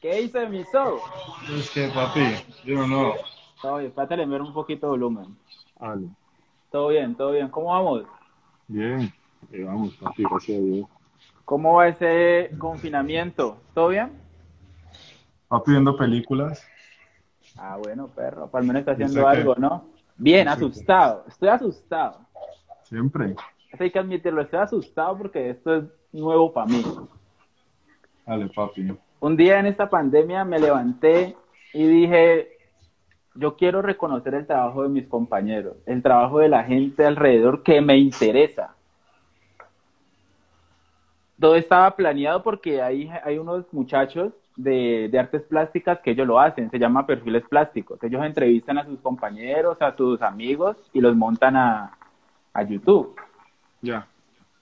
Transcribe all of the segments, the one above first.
¿Qué hice, mi so? Es que, papi, yo no. Todo bien, espérate, le un poquito de volumen. Ale. Todo bien, todo bien. ¿Cómo vamos? Bien. Ahí vamos, papi, gracias a Dios. ¿Cómo va ese confinamiento? ¿Todo bien? Papi, viendo películas. Ah, bueno, perro. Al menos está ¿Y haciendo algo, ¿no? Bien, asustado. Estoy asustado. Siempre. Hay que admitirlo. Estoy asustado porque esto es nuevo para mí. Papi. Un día en esta pandemia me levanté y dije, yo quiero reconocer el trabajo de mis compañeros, el trabajo de la gente alrededor que me interesa. Todo estaba planeado porque hay, hay unos muchachos de, de artes plásticas que ellos lo hacen, se llama perfiles plásticos. Ellos entrevistan a sus compañeros, a sus amigos y los montan a, a YouTube. Ya.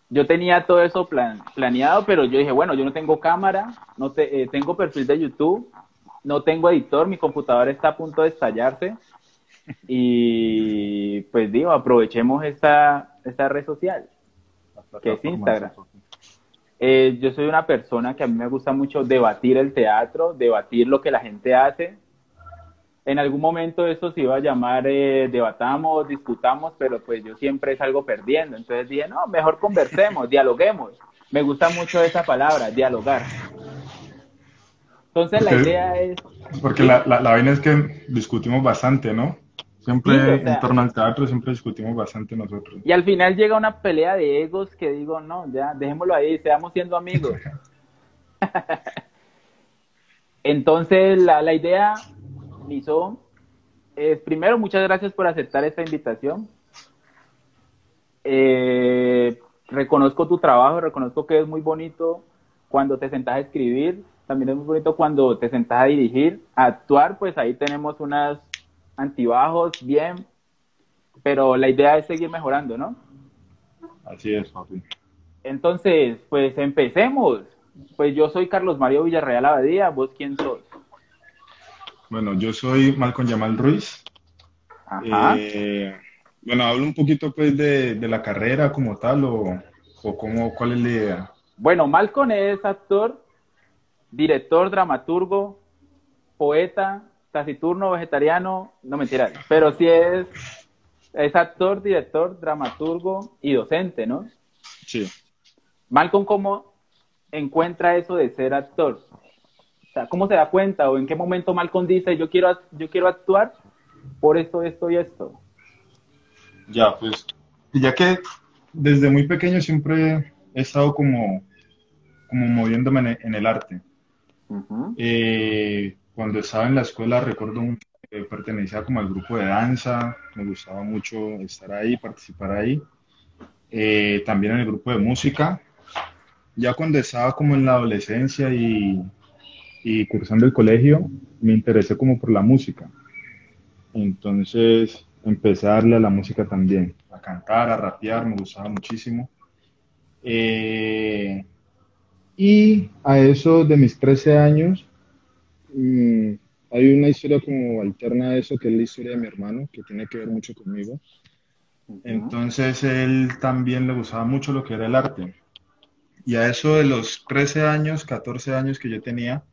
Yo tenía todo eso plan- planeado, pero yo dije, bueno, yo no tengo cámara, no te- eh, tengo perfil de YouTube, no tengo editor, mi computadora está a punto de estallarse. Y pues digo, aprovechemos esta, esta red social. ¿Qué es Instagram? Eh, yo soy una persona que a mí me gusta mucho debatir el teatro, debatir lo que la gente hace. En algún momento eso se iba a llamar eh, debatamos, discutamos, pero pues yo siempre salgo perdiendo. Entonces dije, no, mejor conversemos, dialoguemos. Me gusta mucho esa palabra, dialogar. Entonces la Ok. idea es, Porque la, la, la vaina es que discutimos bastante, ¿no? Siempre Sí, o sea- en torno al teatro, siempre discutimos bastante nosotros. y al final llega una pelea de egos que digo, no, ya, dejémoslo ahí, seamos siendo amigos. Entonces, la, la idea, Primero, muchas gracias por aceptar esta invitación. Eh, reconozco tu trabajo, reconozco que es muy bonito cuando te sentás a escribir, también es muy bonito cuando te sentás a dirigir, a actuar, pues ahí tenemos unas antibajos, bien, pero la idea es seguir mejorando, ¿no? Así es, papi. Entonces, pues empecemos. Pues yo soy Carlos Mario Villarreal Abadía, ¿vos quién sos? Bueno, yo soy Malcolm Yamal Ruiz. Ajá. Eh, bueno, hablo un poquito pues de, de la carrera como tal o, o cómo, cuál es la idea. Bueno, Malcolm es actor, director, dramaturgo, poeta, taciturno, vegetariano, no mentira, pero sí es, es actor, director, dramaturgo y docente, ¿no? Sí. Malcolm, ¿cómo encuentra eso de ser actor? Sea, ¿cómo se da cuenta o en qué momento Malcolm dice yo quiero, yo quiero actuar por esto, esto y esto? Ya, pues, ya que desde muy pequeño siempre he estado como, como moviéndome en el, en el arte. Eh, cuando estaba en la escuela recuerdo mucho que pertenecía como al grupo de danza, me gustaba mucho estar ahí, participar ahí. Eh, también en el grupo de música. Ya cuando estaba como en la adolescencia y, y cursando el colegio, me interesé como por la música. Entonces empecé a darle a la música también, a cantar, a rapear, me gustaba muchísimo. Eh, y a eso de mis 13 años, mm, hay una historia como alterna a eso, que es la historia de mi hermano, que tiene que ver mucho conmigo. Entonces él también le gustaba mucho lo que era el arte. Y a eso de los 13 años, 14 años que yo tenía,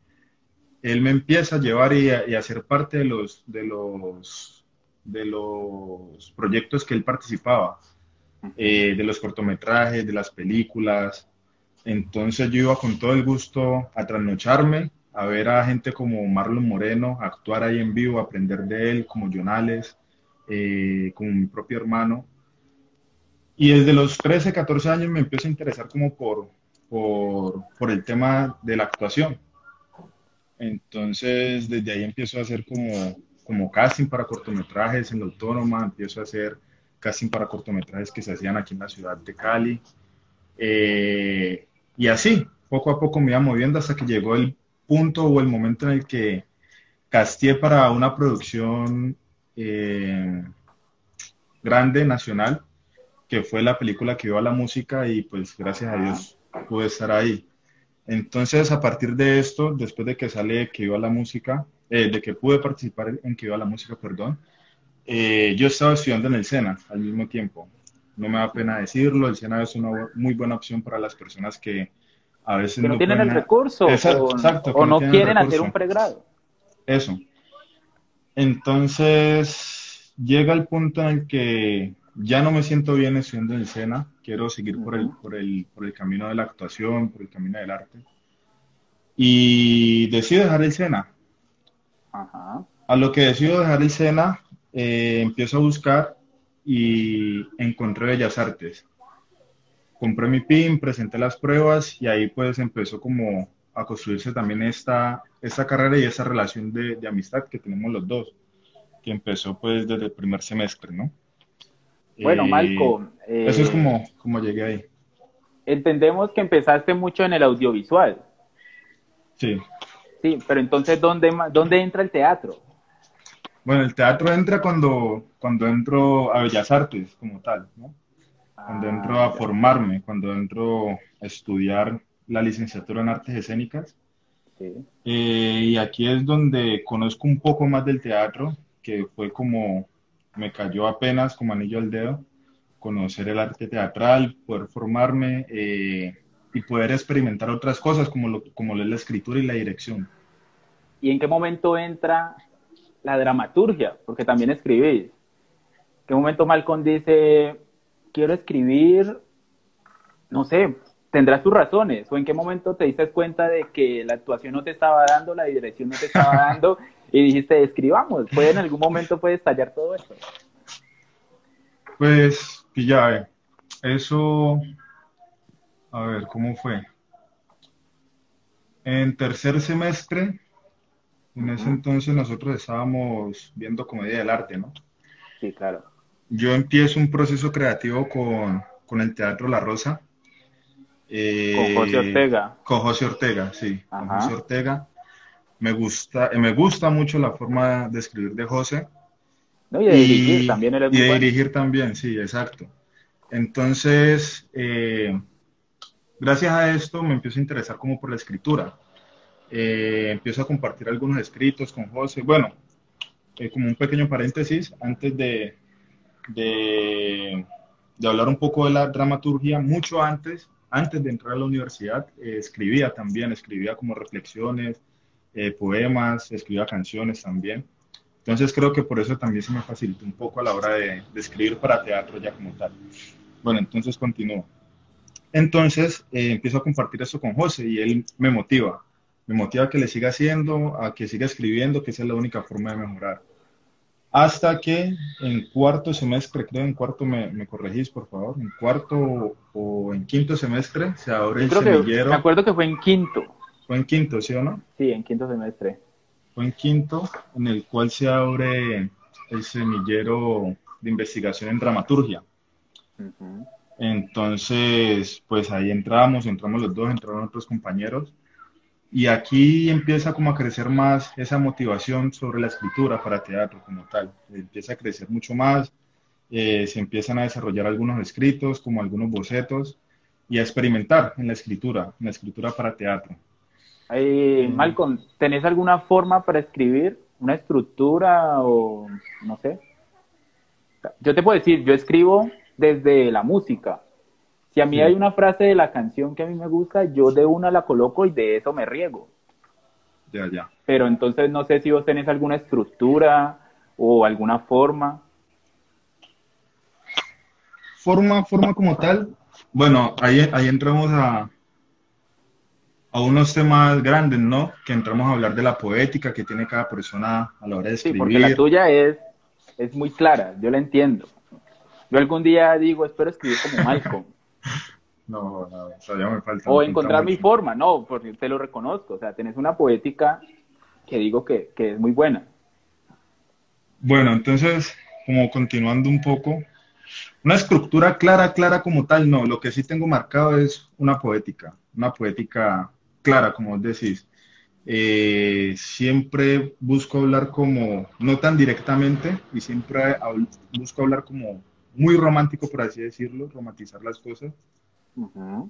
él me empieza a llevar y a, y a ser parte de los, de los, de los proyectos que él participaba, eh, de los cortometrajes, de las películas. Entonces yo iba con todo el gusto a trasnocharme, a ver a gente como Marlon Moreno, a actuar ahí en vivo, a aprender de él, como Jonales, eh, como mi propio hermano. Y desde los 13, 14 años me empiezo a interesar como por, por, por el tema de la actuación. Entonces, desde ahí empiezo a hacer como, casting para cortometrajes en la Autónoma, empiezo a hacer casting para cortometrajes que se hacían aquí en la ciudad de Cali. Eh, y así, poco a poco me iba moviendo hasta que llegó el punto o el momento en el que casteé para una producción eh, grande, nacional, que fue la película que dio a la música y pues gracias a Dios pude estar ahí. Entonces, a partir de esto, después de que sale que iba a la música, eh, de que pude participar en que iba a la música, perdón, eh, yo estaba estudiando en el SENA al mismo tiempo. No me da pena decirlo, el SENA es una muy buena opción para las personas que A veces que no, tienen el recurso o, no, quieren hacer un pregrado. Eso. Entonces, llega el punto en el que ya no me siento bien estudiando en SENA, quiero seguir por, el, por, el, por el camino de la actuación, por el camino del arte. Y decido dejar el SENA. A lo que decido dejar el SENA, eh, empiezo a buscar y encontré Bellas Artes. Compré mi PIN, presenté las pruebas y ahí pues empezó como a construirse también esta, esta carrera y esa relación de, de amistad que tenemos los dos, que empezó pues desde el primer semestre, ¿no? Bueno, Malco. eso es eh, como, como llegué ahí. Entendemos que empezaste mucho en el audiovisual. Sí. Sí, pero entonces, ¿dónde, dónde entra el teatro? Bueno, el teatro entra cuando, cuando entro a Bellas Artes como tal, ¿no? Cuando entro a ah, formarme, cuando entro a estudiar la licenciatura en artes escénicas. Sí. Eh, y aquí es donde conozco un poco más del teatro, que fue como me cayó apenas como anillo al dedo conocer el arte teatral, poder formarme eh, y poder experimentar otras cosas como, lo, como la escritura y la dirección. ¿Y en qué momento entra la dramaturgia? Porque también escribís. ¿En qué momento Malcolm dice, quiero escribir, no sé, tendrás tus razones? ¿O en qué momento te diste cuenta de que la actuación no te estaba dando, la dirección no te estaba dando y dijiste, escribamos, ¿puede en algún momento puede estallar todo esto? Pues, ya, eso, a ver, ¿cómo fue? En tercer semestre, en ese entonces nosotros estábamos viendo comedia del arte, ¿no? Sí, claro. Yo empiezo un proceso creativo con, con el Teatro La Rosa. con José Ortega. Con José Ortega, sí. Con José Ortega me gusta, me gusta mucho la forma de escribir de José. y de dirigir también. y de dirigir también, sí, exacto. Entonces, eh, gracias a esto me empiezo a interesar como por la escritura. Eh, empiezo a compartir algunos escritos con José. Bueno, eh, como un pequeño paréntesis, antes de, de, hablar un poco de la dramaturgia, mucho antes, antes de entrar a la universidad, escribía también, escribía como reflexiones, eh, poemas, escribía canciones también. Entonces creo que por eso también se me facilitó un poco a la hora de, escribir para teatro ya como tal. Bueno, entonces continúo. Entonces eh, empiezo a compartir eso con José y él me motiva. Me motiva a que le siga haciendo, a que siga escribiendo, que esa es la única forma de mejorar. Hasta que en cuarto semestre, creo en cuarto me, me corregís, por favor, en cuarto o, en quinto semestre se abre el semillero. me acuerdo que fue en quinto. Fue en quinto, ¿sí o no? Sí, en quinto semestre. Fue en quinto, en el cual se abre el semillero de investigación en dramaturgia. Entonces, pues ahí entramos, entramos los dos, entraron otros compañeros. Y aquí empieza como a crecer más esa motivación sobre la escritura para teatro como tal. Empieza a crecer mucho más, eh, se empiezan a desarrollar algunos escritos, como algunos bocetos, y a experimentar en la escritura, en la escritura para teatro. Eh, Malcolm, ¿tenés alguna forma para escribir? ¿Una estructura o no sé? Yo te puedo decir, yo escribo desde la música. Si a mí hay una frase de la canción que a mí me gusta, yo de una la coloco y de eso me riego. Ya, ya. Pero entonces no sé si vos tenés alguna estructura o alguna forma. Forma, forma como tal. Bueno, ahí, ahí entramos a, a unos temas grandes, ¿no? Que entramos a hablar de la poética que tiene cada persona a la hora de escribir. Sí, porque la tuya es, es muy clara, yo la entiendo. Yo algún día digo, espero escribir como Malcolm. no, no, todavía me falta. O encontrar mi forma, no, porque te lo reconozco. O sea, tenés una poética que digo que, que es muy buena. Bueno, entonces, como continuando un poco, una estructura clara, clara como tal, no. Lo que sí tengo marcado es una poética, una poética clara, como decís. Eh, siempre busco hablar como, no tan directamente, y siempre busco hablar como muy romántico, por así decirlo, romantizar las cosas.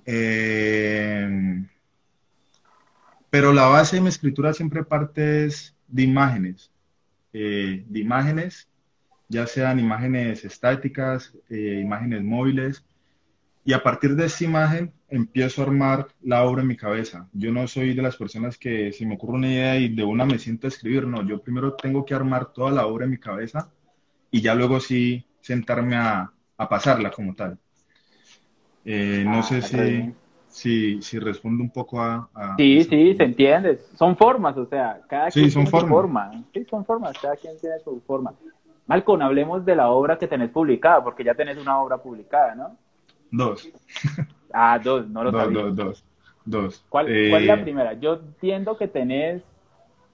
Eh, pero la base de mi escritura siempre parte es de imágenes, eh, de imágenes, ya sean imágenes estáticas, imágenes móviles, y a partir de esa imagen empiezo a armar la obra en mi cabeza. Yo no soy de las personas que si me ocurre una idea y de una me siento a escribir, no, yo primero tengo que armar toda la obra en mi cabeza y ya luego sí sentarme a, a pasarla como tal. Eh, no ah, sé si, si, si respondo un poco a... sí, sí, se entiende. Son formas, o sea, cada quien tiene su forma. Sí, son formas, cada quien tiene su forma. Malcon, hablemos de la obra que tenés publicada, porque ya tenés una obra publicada, ¿no? Dos. Ah, dos, no lo dos, Dos, dos, dos. ¿Cuál, ¿Cuál, es la eh, primera? Yo entiendo que tenés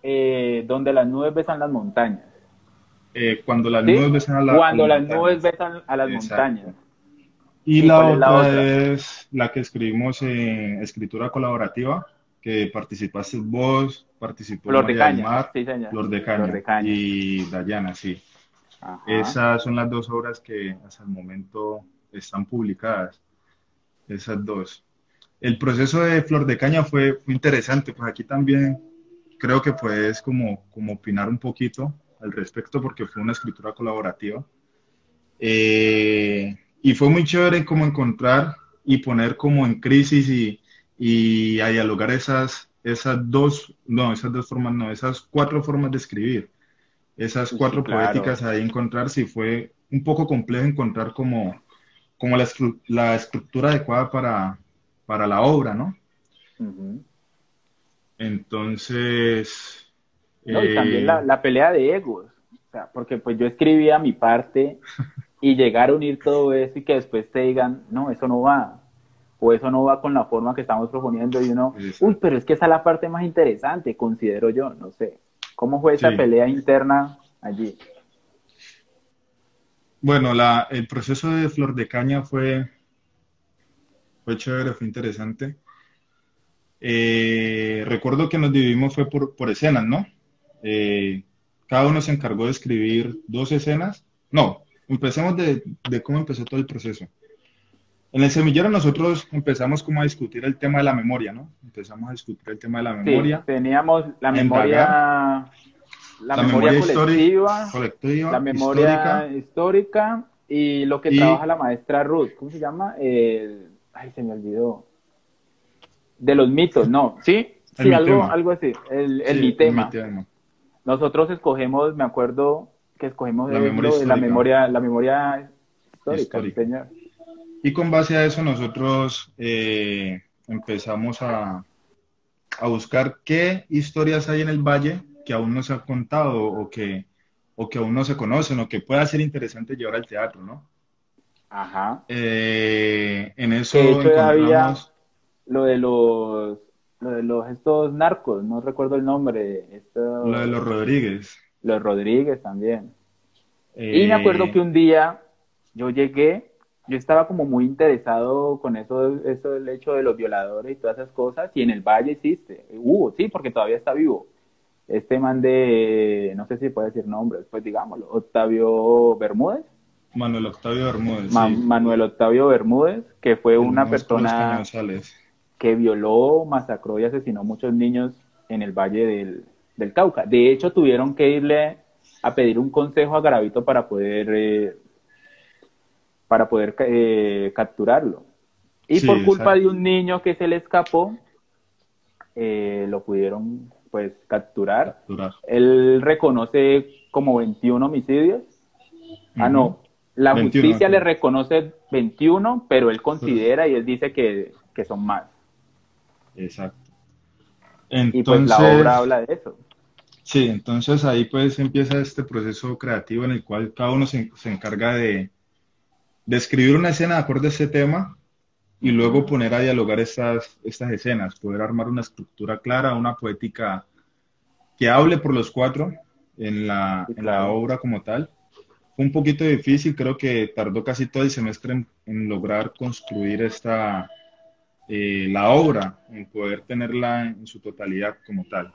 eh, donde las nubes besan las montañas. Eh, cuando las nubes besan a, la, cuando las nubes besan a las montañas. Y, la, otra es la que escribimos en escritura colaborativa, que participaste vos, participó Flor de Caña, Flor de Caña, y Dayana, sí. Esas son las dos obras que hasta el momento están publicadas, esas dos. El proceso de Flor de Caña fue, interesante, pues aquí también creo que puedes como, como opinar un poquito al respecto porque fue una escritura colaborativa. Eh, y fue muy chévere como encontrar y poner como en crisis y, y a dialogar esas, esas dos, no, esas dos formas, no, esas cuatro formas de escribir, esas cuatro poéticas ahí encontrar, si fue un poco complejo encontrar como, como la, la estructura adecuada para, para la obra, ¿no? Entonces... No, y también la, eh, la, pelea de egos, o sea, porque pues yo escribía mi parte y llegar a unir todo eso y que después te digan, no, eso no va, o eso no va con la forma que estamos proponiendo y uno, uy, pero es que esa es la parte más interesante, considero yo, no sé. ¿Cómo fue esa pelea interna allí? Bueno, la, el proceso de Flor de Caña fue, fue chévere, fue interesante. Eh, recuerdo que nos dividimos fue por, por escenas, ¿no? Eh, cada uno se encargó de escribir dos escenas, no, empecemos de, cómo empezó todo el proceso. En el semillero nosotros empezamos como a discutir el tema de la memoria, ¿no? Empezamos a discutir el tema de la memoria. Sí, teníamos la memoria, la, memoria, colectiva, la memoria histórica, y lo que trabaja la maestra Ruth, ¿cómo se llama? ay, se me olvidó. De los mitos, ¿no? ¿Sí? Sí, algo, algo así, el, el, mitema. Nosotros escogemos, me acuerdo, que escogemos la, memoria, de la memoria, la memoria histórica, Y con base a eso nosotros eh, empezamos a, a buscar qué historias hay en el valle que aún no se han contado o que, o que aún no se conocen o que pueda ser interesante llevar al teatro, ¿no? Ajá. Eh, en eso encontramos... lo de los lo de los estos narcos, no recuerdo el nombre. Lo de los Rodríguez. Los Rodríguez también. Y me acuerdo eh, que un día yo llegué, yo estaba como muy interesado con eso, eso del hecho de los violadores y todas esas cosas, y en el Valle existe, hubo, sí, porque todavía está vivo. Este man de, no sé si puede decir nombres, pues digámoslo, Octavio Bermúdez. Manuel Octavio Bermúdez. Manuel Octavio Bermúdez, que fue una persona que violó, masacró y asesinó muchos niños en el Valle del, del Cauca. De hecho, tuvieron que irle a pedir un consejo a Garavito para poder, eh, para poder eh, capturarlo. Y por culpa de un niño que se le escapó, eh, lo pudieron pues capturar. Él reconoce como 21 homicidios. Ah, no, la justicia le reconoce 21, pero él considera y él dice que, que son más. Exacto. y pues la obra habla de eso. Sí, entonces ahí pues empieza este proceso creativo en el cual cada uno se, encarga de, de, escribir una escena de acuerdo a ese tema y luego poner a dialogar estas, estas escenas, poder armar una estructura clara, una poética que hable por los cuatro en la, en la obra como tal. Fue un poquito difícil, creo que tardó casi todo el semestre en, lograr construir esta, eh, la obra, en poder tenerla en su totalidad como tal.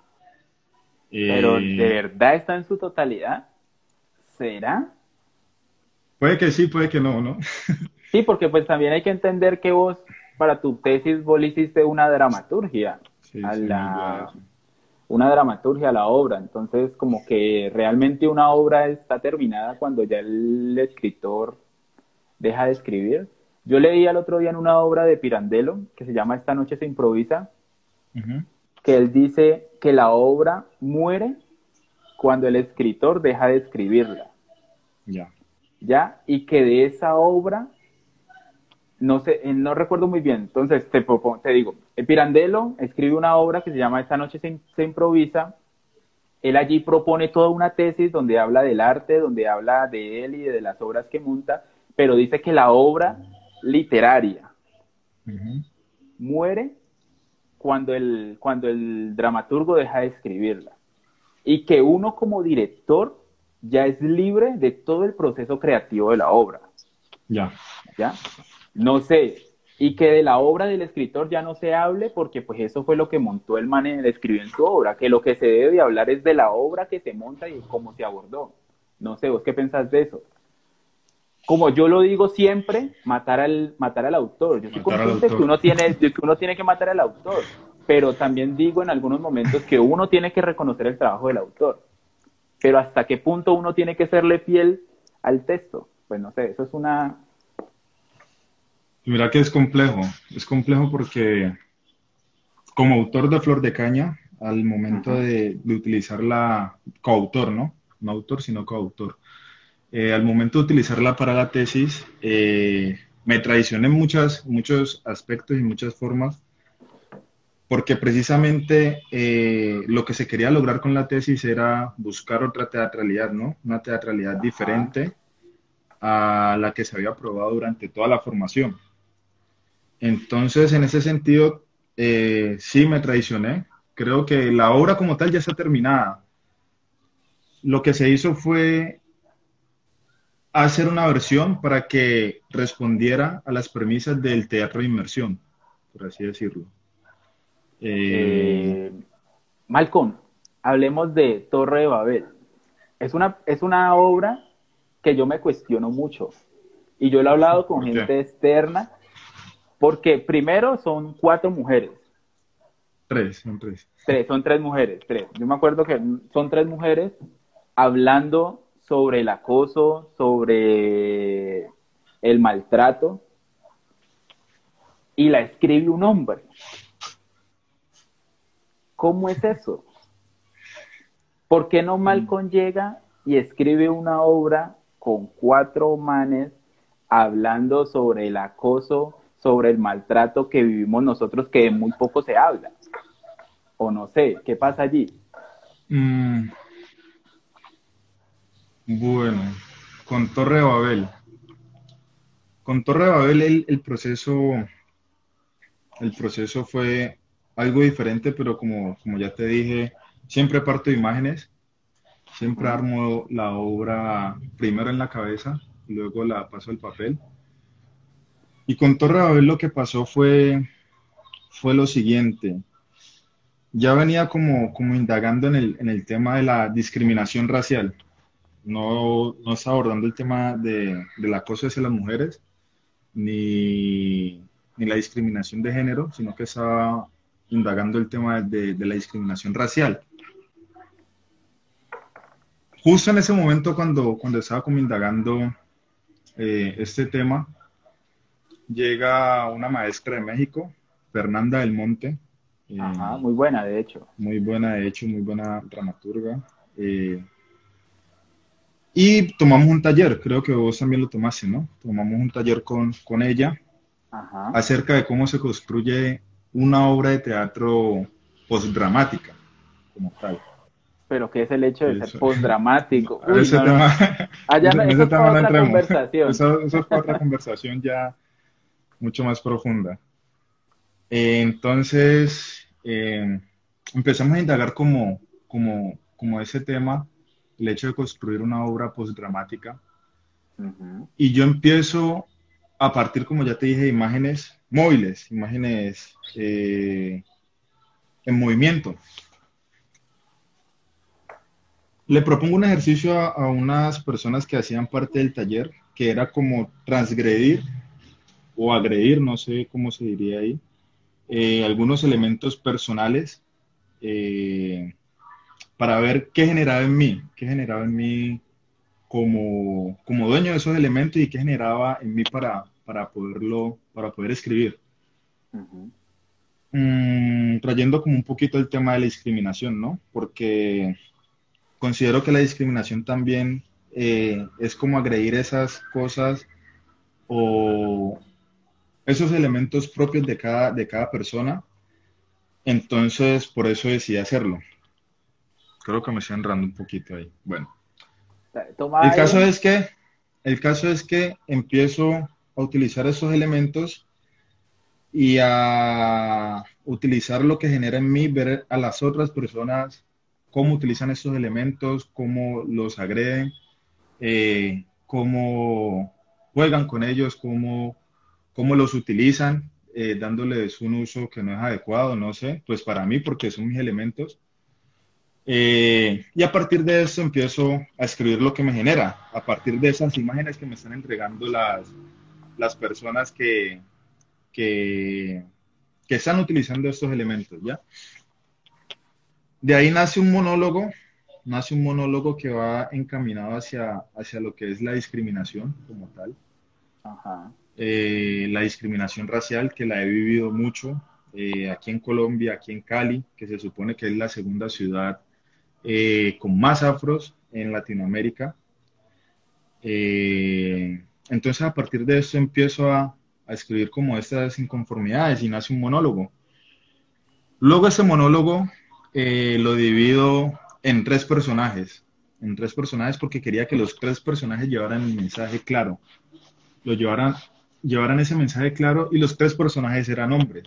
Pero ¿de verdad está en su totalidad? ¿Será? Puede que sí, puede que no, ¿no? sí, porque pues también hay que entender que vos, para tu tesis, vos hiciste una dramaturgia a la... una dramaturgia a la obra, entonces como que realmente una obra está terminada cuando ya el escritor deja de escribir. Yo leí el otro día en una obra de Pirandello que se llama Esta noche se improvisa, que él dice que la obra muere cuando el escritor deja de escribirla. Ya. ¿Ya? Y que de esa obra, no sé, eh, no recuerdo muy bien, entonces te, te digo, Pirandello escribe una obra que se llama Esta noche se, se improvisa, él allí propone toda una tesis donde habla del arte, donde habla de él y de las obras que monta, pero dice que la obra literaria muere cuando el, cuando el dramaturgo deja de escribirla. Y que uno como director ya es libre de todo el proceso creativo de la obra. Ya. ¿Ya? No sé, y que de la obra del escritor ya no se hable porque pues eso fue lo que montó el man en escribió en su obra, que lo que se debe hablar es de la obra que se monta y cómo se abordó. No sé, vos qué pensás de eso. Como yo lo digo siempre, matar al, matar al autor. Yo soy consciente que uno, tiene, que uno tiene que matar al autor, pero también digo en algunos momentos que uno tiene que reconocer el trabajo del autor. Pero hasta qué punto uno tiene que serle fiel al texto. Pues no sé, eso es una, Mira que es complejo, es complejo porque como autor de Flor de Caña, al momento de, utilizar la coautor, ¿no? No autor, sino coautor. Eh, al momento de utilizarla para la tesis, eh, me traicioné en muchas, muchos aspectos y muchas formas, porque precisamente eh, lo que se quería lograr con la tesis era buscar otra teatralidad, ¿no? Una teatralidad diferente a la que se había probado durante toda la formación. Entonces, en ese sentido, eh, sí me traicioné. Creo que la obra como tal ya está terminada. Lo que se hizo fue hacer una versión para que respondiera a las premisas del teatro de inmersión, por así decirlo. Eh, Malcolm, hablemos de Torre de Babel. Es una, es una obra que yo me cuestiono mucho. Y yo lo he hablado con gente externa porque primero son cuatro mujeres. Tres, son tres. Tres, son tres mujeres, tres. Yo me acuerdo que son tres mujeres hablando sobre el acoso, sobre el maltrato, y la escribe un hombre. ¿Cómo es eso? ¿Por qué no Malcolm llega y escribe una obra con cuatro manes hablando sobre el acoso, sobre el maltrato que vivimos nosotros que muy poco se habla. O no sé, ¿qué pasa allí? Mm. Bueno, con Torre de Babel. Con Torre de Babel el, proceso el proceso fue algo diferente, pero como, como ya te dije, siempre parto de imágenes, siempre armo la obra primero en la cabeza, luego la paso al papel y con Torre Babel lo que pasó fue, fue lo siguiente. Ya venía como, como indagando en el, en el tema de la discriminación racial. No, no abordando el tema de, del acoso hacia las mujeres, ni, ni, la discriminación de género, sino que estaba indagando el tema de, de la discriminación racial. Justo en ese momento cuando, cuando estaba como indagando eh, este tema, llega una maestra de México, Fernanda del Monte. Eh, Ajá, muy buena, de hecho. Muy buena, de hecho, muy buena dramaturga. Eh, y tomamos un taller, creo que vos también lo tomaste, ¿no? Tomamos un taller con, con ella acerca de cómo se construye una obra de teatro postdramática, como tal. Pero ¿qué es el hecho de ser postdramático? ese tema, otra conversación. Eso, eso es otra conversación ya mucho más profunda. entonces, eh, empezamos a indagar como, como, como ese tema, el hecho de construir una obra postdramática. Y yo empiezo a partir, como ya te dije, de imágenes móviles, imágenes eh, en movimiento. Le propongo un ejercicio a, unas personas que hacían parte del taller, que era como transgredir o agredir, no sé cómo se diría ahí, eh, algunos elementos personales eh, para ver qué generaba en mí, qué generaba en mí como, como dueño de esos elementos y qué generaba en mí para, para poderlo, para poder escribir. Mm, trayendo como un poquito el tema de la discriminación, ¿no? Porque considero que la discriminación también eh, es como agredir esas cosas o esos elementos propios de cada, de cada persona. Entonces, por eso decidí hacerlo. Creo que me estoy enrando un poquito ahí. Bueno. el caso es que, el caso es que empiezo a utilizar esos elementos y a utilizar lo que genera en mí, ver a las otras personas cómo utilizan esos elementos, cómo los agreden, eh, cómo juegan con ellos, cómo, cómo los utilizan, eh, dándoles un uso que no es adecuado, no sé, pues para mí, porque son mis elementos. Eh, y a partir de eso empiezo a escribir lo que me genera, a partir de esas imágenes que me están entregando las, las personas que, que, que están utilizando estos elementos, ¿ya? De ahí nace un monólogo nace un monólogo que va encaminado hacia, hacia lo que es la discriminación como tal. Eh, la discriminación racial que la he vivido mucho eh, aquí en Colombia, aquí en Cali, que se supone que es la segunda ciudad eh, con más afros en Latinoamérica. entonces a partir de eso empiezo a, escribir como estas inconformidades y nace un monólogo. Luego ese monólogo lo divido en tres personajes, en tres personajes porque quería que los tres personajes llevaran el mensaje claro, lo llevaran, llevaran ese mensaje claro y los tres personajes eran hombres,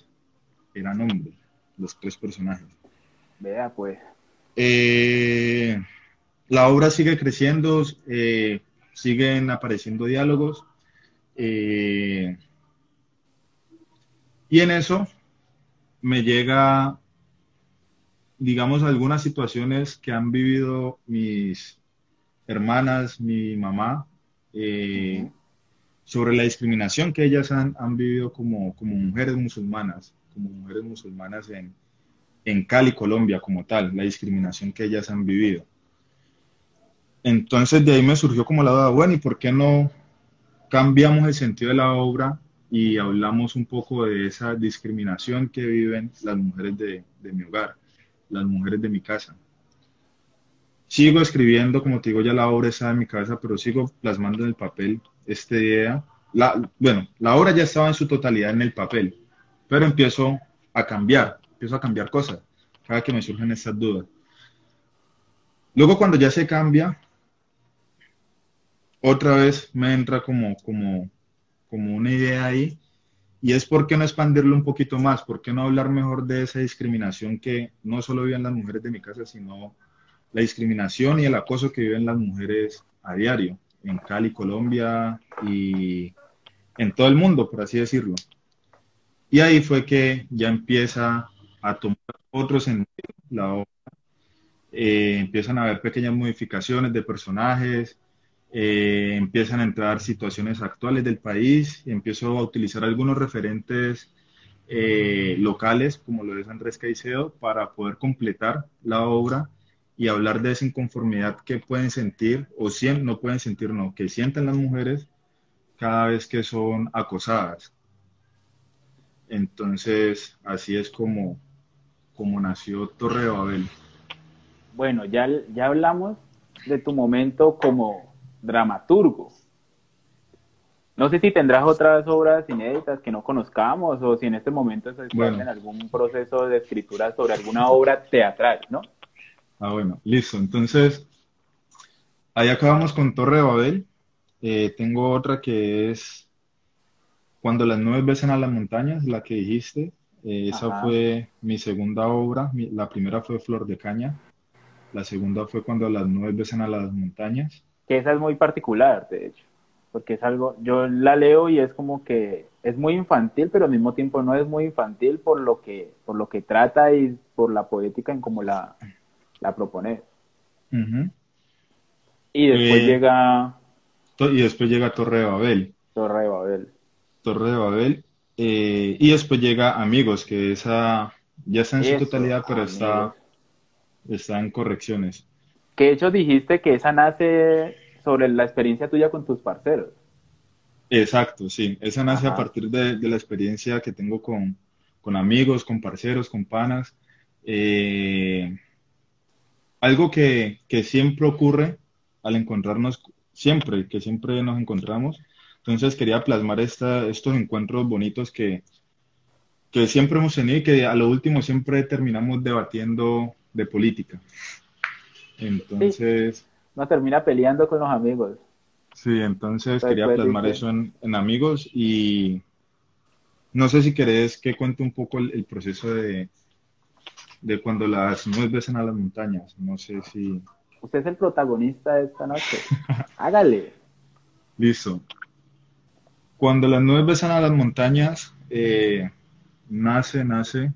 eran hombres, los tres personajes. Vea pues. Eh, la obra sigue creciendo, eh, siguen apareciendo diálogos. Eh, y en eso me llega digamos, algunas situaciones que han vivido mis hermanas, mi mamá, eh, sobre la discriminación que ellas han, vivido como, como, mujeres musulmanas, como mujeres musulmanas en, en Cali, Colombia, como tal, la discriminación que ellas han vivido. Entonces de ahí me surgió como la duda, bueno, ¿y por qué no cambiamos el sentido de la obra y hablamos un poco de esa discriminación que viven las mujeres de, de mi hogar? las mujeres de mi casa. Sigo escribiendo, como te digo, ya la obra está en mi cabeza, pero sigo plasmando en el papel esta idea. La, bueno, la obra ya estaba en su totalidad en el papel, pero empiezo a cambiar, empiezo a cambiar cosas cada que me surgen estas dudas. Luego cuando ya se cambia, otra vez me entra como, como, como una idea ahí y es por qué no expandirlo un poquito más, por qué no hablar mejor de esa discriminación que no solo viven las mujeres de mi casa, sino la discriminación y el acoso que viven las mujeres a diario en Cali, Colombia y en todo el mundo, por así decirlo. Y ahí fue que ya empieza a tomar otro sentido la obra. Eh, empiezan a haber pequeñas modificaciones de personajes, eh, empiezan a entrar situaciones actuales del país empiezo a utilizar algunos referentes eh, locales, como lo es Andrés Caicedo, para poder completar la obra y hablar de esa inconformidad que pueden sentir, o si no pueden sentir, no, que sienten las mujeres cada vez que son acosadas. Entonces, así es como, como nació Torre de Babel. Bueno, ya, ya hablamos de tu momento como dramaturgo. No sé si tendrás otras obras inéditas que no conozcamos o si en este momento estás en algún proceso de escritura sobre alguna obra teatral, ¿no? Ah, bueno, listo. Entonces, ahí acabamos con Torre de Babel. Eh, tengo otra que es Cuando las nubes besan a las montañas, la que dijiste. Eh, esa fue mi segunda obra. la primera fue Flor de Caña. La segunda fue Cuando las nubes besan a las montañas que esa es muy particular, de hecho, porque es algo, yo la leo y es como que es muy infantil, pero al mismo tiempo no es muy infantil por lo que, por lo que trata y por la poética en cómo la, la propone. Y después eh, llega... Y después llega Torre de Babel. Torre de Babel. Torre de Babel. Eh, y después llega Amigos, que esa ya está en su totalidad, pero está, está en correcciones. Que de hecho dijiste que esa nace sobre la experiencia tuya con tus parceros. Exacto, sí. Esa nace a partir de, la experiencia que tengo con, amigos, con parceros, con panas. Eh, algo que, siempre ocurre al encontrarnos, siempre, que siempre nos encontramos. Entonces quería plasmar esta, estos encuentros bonitos que, que siempre hemos tenido y que a lo último siempre terminamos debatiendo de política. Entonces... No termina peleando con los amigos. Sí, entonces quería plasmar eso en, amigos y no sé si querés que cuente un poco el, proceso de, de, cuando las nubes besan a las montañas. No sé si... Usted es el protagonista de esta noche. Hágale. Listo. Cuando las nubes besan a las montañas, eh, nace, nace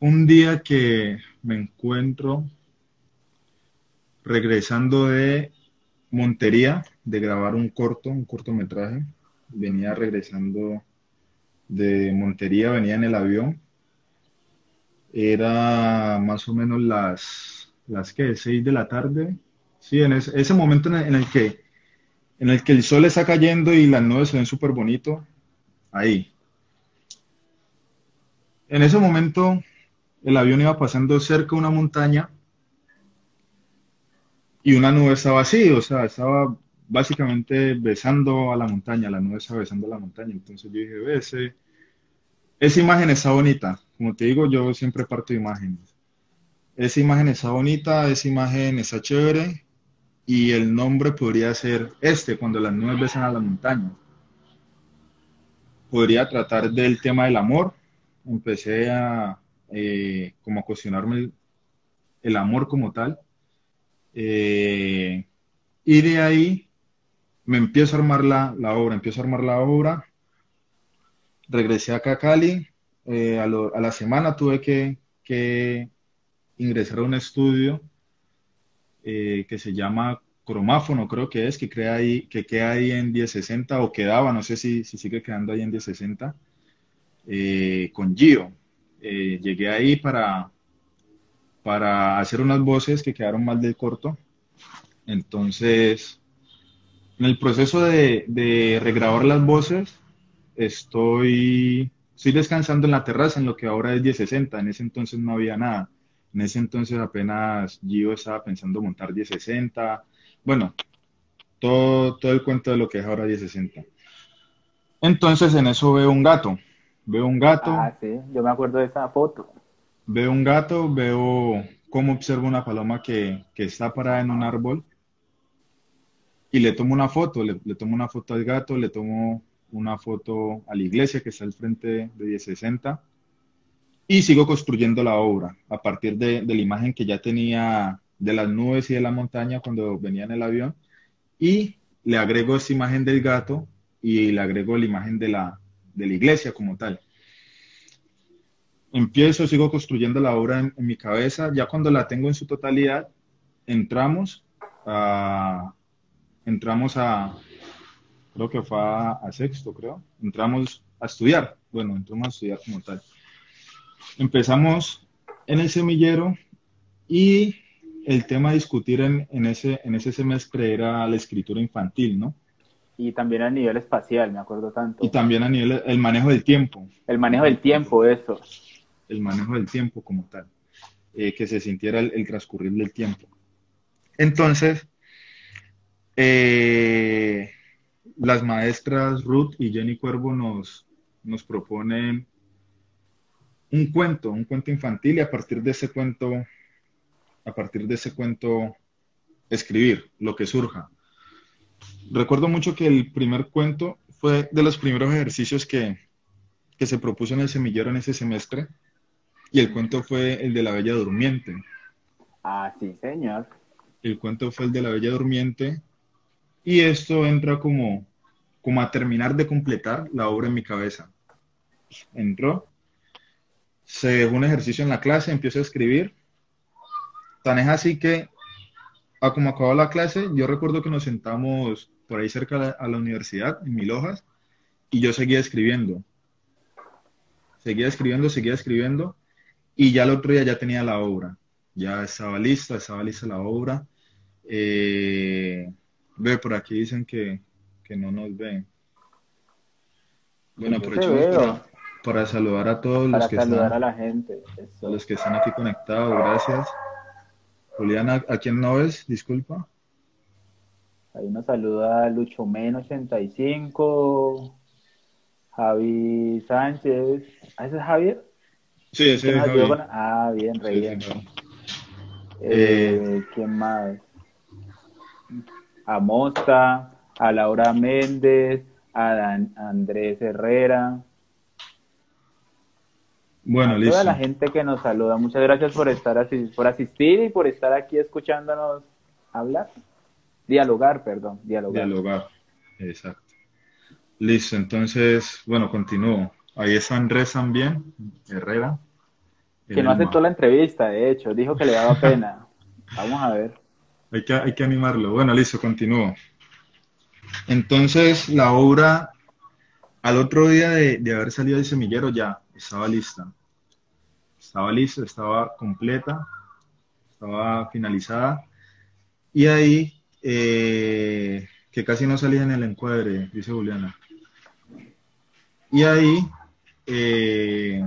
un día que me encuentro regresando de Montería de grabar un corto, un cortometraje. Venía regresando de Montería, venía en el avión. Era más o menos las, las que, seis de la tarde. Sí, en ese, momento en el, que, en el que el sol está cayendo y las nubes se ven súper bonito, ahí. En ese momento el avión iba pasando cerca de una montaña y una nube estaba así, o sea, estaba básicamente besando a la montaña, la nube estaba besando a la montaña. Entonces yo dije, ve, esa imagen está bonita. Como te digo, yo siempre parto de imágenes. Esa imagen está bonita, esa imagen está chévere y el nombre podría ser este, cuando las nubes besan a la montaña. Podría tratar del tema del amor. Empecé a eh, como a cuestionarme el amor como tal eh, y de ahí me empiezo a armar la, obra, empiezo a armar la obra. Regresé acá a Cali. Eh, a, la semana tuve que, ingresar a un estudio eh, que se llama cromáfono, creo que es, que, crea ahí, que queda ahí en 1060 o quedaba, no sé si, si sigue quedando ahí en 1060, con Gio. llegué ahí para, para hacer unas voces que quedaron mal del corto. Entonces, en el proceso de, regrabar las voces, estoy, estoy descansando en la terraza, en lo que ahora es 1060. En ese entonces no había nada. En ese entonces apenas Gio estaba pensando montar 1060. Bueno, todo, todo el cuento de lo que es ahora 1060. Entonces en eso veo un gato. Veo un gato. Ah, sí, yo me acuerdo de esa foto. Veo un gato, veo cómo observo una paloma que, está parada en un árbol y le tomo una foto, le, tomo una foto al gato, le tomo una foto a la iglesia que está al frente de 1060 y sigo construyendo la obra a partir de, la imagen que ya tenía de las nubes y de la montaña cuando venía en el avión. Y le agrego esa imagen del gato y le agrego la imagen de la, de la iglesia como tal. Empiezo, sigo construyendo la obra en, mi cabeza, ya cuando la tengo en su totalidad, entramos a, entramos a, creo que fue a, sexto, creo, entramos a estudiar, bueno, entramos a estudiar como tal. Empezamos en el semillero y el tema a discutir en, en, ese, en ese semestre era la escritura infantil, ¿no? Y también a nivel espacial, me acuerdo tanto. Y también a nivel, el manejo del tiempo. El manejo del tiempo, eso el manejo del tiempo como tal, eh, que se sintiera el, transcurrir del tiempo. Entonces, eh, las maestras Ruth y Jenny Cuervo nos, nos proponen un cuento, un cuento infantil y a partir de ese cuento, a partir de ese cuento, escribir lo que surja. Recuerdo mucho que el primer cuento fue de los primeros ejercicios que, que se propuso en el semillero en ese semestre y el cuento fue el de la Bella Durmiente. Ah, sí, señor. El cuento fue el de la Bella Durmiente. Y esto entra como, como a terminar de completar la obra en mi cabeza. Entró, se dejó un ejercicio en la clase, empiezo a escribir. Tan es así que, a como acabó la clase, yo recuerdo que nos sentamos por ahí cerca a la, universidad, en Mil Hojas, y yo seguía escribiendo. Seguía escribiendo, seguía escribiendo y ya el otro día ya tenía la obra, ya estaba lista, estaba lista la obra. Eh, Ve, por aquí dicen que, que no nos ven. Bueno, aprovechamos para, saludar a todos los que saludar a la gente. A los que están aquí conectados, gracias. Juliana, ¿a quién no ves? Disculpa. Ahí nos saluda Lucho Men 85, Javi Sánchez. ¿Ah, ese es Javier? Sí, ese es Javier. Ah, bien, re bien. Eh, ¿Quién más? A Mosta, a Laura Méndez, a Andrés Herrera. Bueno, a listo. Toda la gente que nos saluda, muchas gracias por estar así, por asistir y por estar aquí escuchándonos hablar. Dialogar, perdón, dialogar. Dialogar, exacto. Listo, entonces, bueno, continúo. Ahí está Andrés también, Herrera. Que no aceptó la entrevista, de hecho, dijo que le daba pena. Vamos a ver. Hay que, hay que animarlo. Bueno, listo, continúo. Entonces, la obra, al otro día de, haber salido del semillero, ya estaba lista. Estaba lista, estaba completa, estaba finalizada. Y ahí, eh, que casi no salía en el encuadre, dice Juliana. Y ahí eh,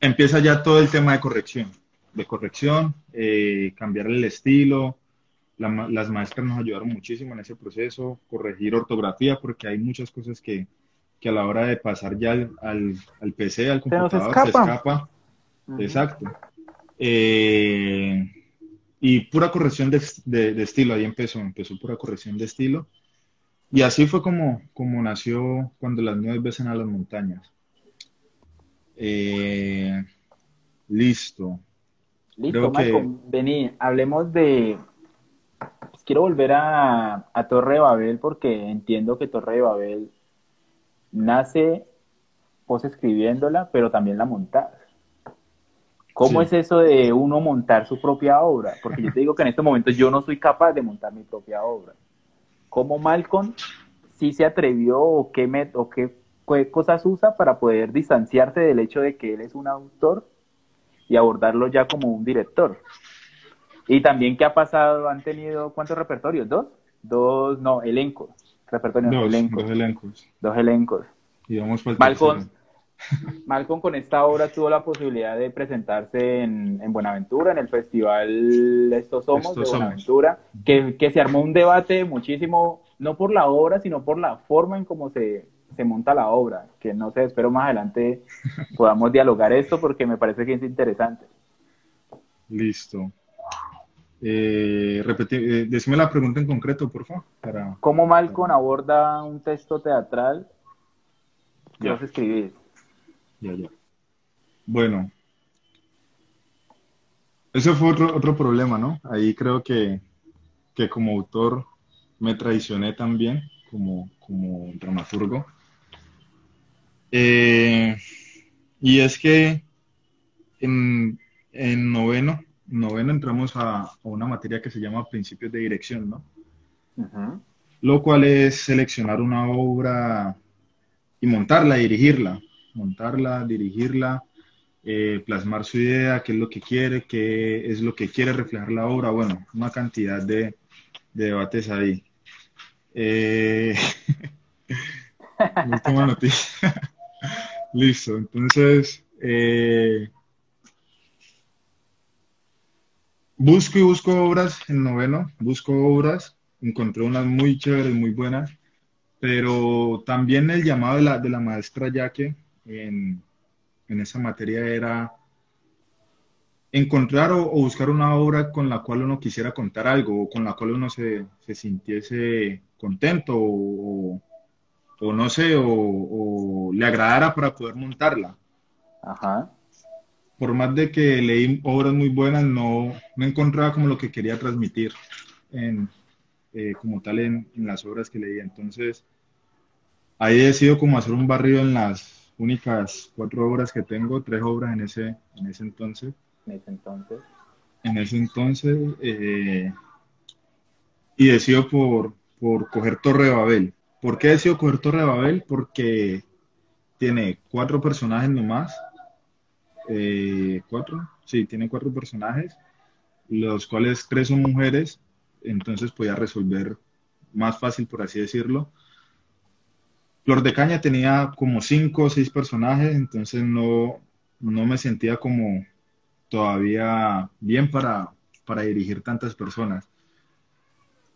empieza ya todo el tema de corrección, de corrección, eh, cambiar el estilo, las maestras nos ayudaron muchísimo en ese proceso, corregir ortografía, porque hay muchas cosas que, que a la hora de pasar ya al, al, PC, al computador, se escapa. Exacto. Eh, y pura corrección de, de, estilo, ahí empezó, empezó pura corrección de estilo. Y así fue como, como nació cuando las nubes besan a las montañas. Eh, listo. Listo, vení, hablemos de, quiero volver a, Torre de Babel porque entiendo que Torre de Babel nace vos escribiéndola, pero también la montás. ¿Cómo es eso de uno montar su propia obra? Porque yo te digo que en este momento yo no soy capaz de montar mi propia obra. ¿Cómo Malcolm sí se atrevió o qué, o qué, qué cosas usa para poder distanciarse del hecho de que él es un autor y abordarlo ya como un director? Y también, ¿qué ha pasado? ¿Han tenido cuántos repertorios? ¿Dos? Dos, no, elencos. Repertorios, dos, elencos. Dos elencos. Dos elencos. Y vamos para Malcolm, Malcolm con esta obra tuvo la posibilidad de presentarse en, Buenaventura, en el festival Estos Somos de Buenaventura, Que, que, se armó un debate muchísimo, no por la obra, sino por la forma en cómo se, se monta la obra, que no sé, espero más adelante podamos dialogar esto porque me parece que es interesante. Listo. Eh, eh, decime la pregunta en concreto, por favor. Para, ¿Cómo Malcolm aborda un texto teatral que vas a escribir? Ya, ya. Bueno, ese fue otro, otro problema, ¿no? Ahí creo que, que como autor me traicioné también, como, como dramaturgo. Eh, y es que en, en noveno noveno entramos a, una materia que se llama principios de dirección, ¿no? Lo cual es seleccionar una obra y montarla, dirigirla, montarla, dirigirla, eh, plasmar su idea, qué es lo que quiere, qué es lo que quiere reflejar la obra, bueno, una cantidad de, debates ahí. Eh... última noticia. Listo, entonces, eh, Busco y busco obras en noveno, busco obras, encontré unas muy chéveres, muy buenas, pero también el llamado de la, de la maestra Yaque en, en esa materia era encontrar o, buscar una obra con la cual uno quisiera contar algo o con la cual uno se, se sintiese contento o, o no sé, o, o, le agradara para poder montarla. Ajá por más de que leí obras muy buenas, no me encontraba como lo que quería transmitir en, eh, como tal en, las obras que leí. Entonces, ahí he decidido como hacer un barrido en las únicas cuatro obras que tengo, tres obras en ese, en ese entonces. En ese entonces. En ese entonces. Eh, y decido por, por coger Torre de Babel. ¿Por qué decido coger Torre de Babel? Porque tiene cuatro personajes nomás eh, cuatro, sí, tiene cuatro personajes, los cuales tres son mujeres entonces podía resolver más fácil, por así decirlo. Flor de Caña tenía como cinco o seis personajes, entonces no, no me sentía como todavía bien para, para dirigir tantas personas.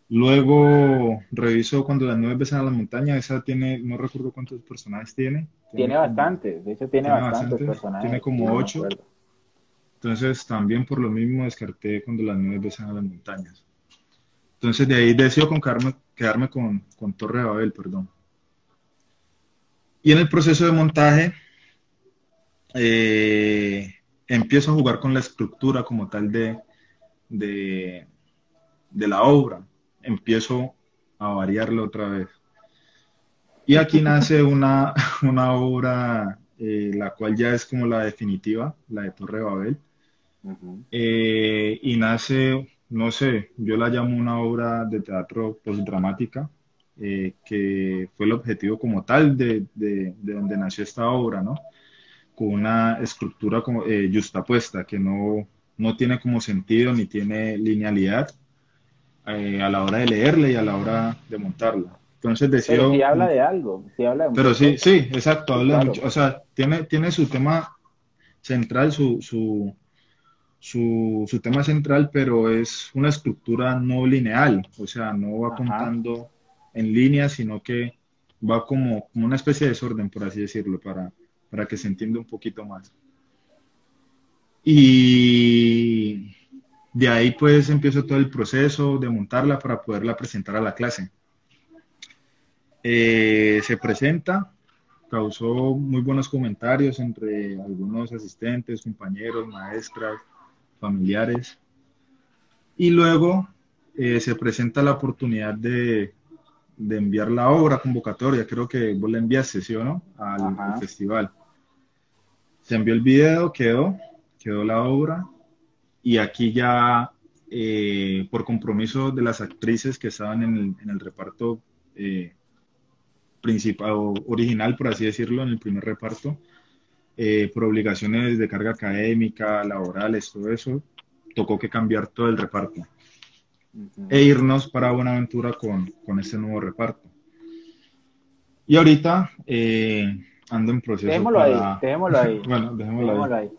Luego reviso cuando las nueve besan a la montaña, esa tiene, no recuerdo cuántos personajes tiene. Tiene, bastantes, de hecho tiene, bastantes, personajes. Tiene como ocho. Entonces también por lo mismo descarté cuando las nueve besan a las montañas. Entonces de ahí decido con quedarme, quedarme con, con Torre de Babel, perdón. Y en el proceso de montaje eh, empiezo a jugar con la estructura como tal de, de, de la obra empiezo a variarlo otra vez. Y aquí nace una, una obra, eh, la cual ya es como la definitiva, la de Torre Babel. Eh, y nace, no sé, yo la llamo una obra de teatro postdramática, eh, que fue el objetivo como tal de, de, de, donde nació esta obra, ¿no? Con una estructura como, eh, justapuesta, que no, no tiene como sentido ni tiene linealidad, eh, a la hora de leerle y a la hora de montarla. Entonces decido... Pero si habla de algo, si habla de Pero sí, sí, exacto, habla mucho. O sea, tiene, tiene su tema central, su, su, su, tema central, pero es una estructura no lineal, o sea, no va contando en línea, sino que va como, como una especie de desorden, por así decirlo, para, para que se entienda un poquito más. Y de ahí pues empiezo todo el proceso de montarla para poderla presentar a la clase. Eh, se presenta, causó muy buenos comentarios entre algunos asistentes, compañeros, maestras, familiares. Y luego eh, se presenta la oportunidad de, enviar la obra convocatoria, creo que vos la enviaste, ¿sí o no? al festival. Se envió el video, quedó, quedó la obra y aquí ya eh, por compromiso de las actrices que estaban en el, reparto eh, principal original, por así decirlo, en el primer reparto, eh, por obligaciones de carga académica, laborales, todo eso, tocó que cambiar todo el reparto e irnos para Buenaventura con, con este nuevo reparto. Y ahorita ando en proceso. Dejémoslo ahí, dejémoslo ahí. bueno, dejémoslo, ahí.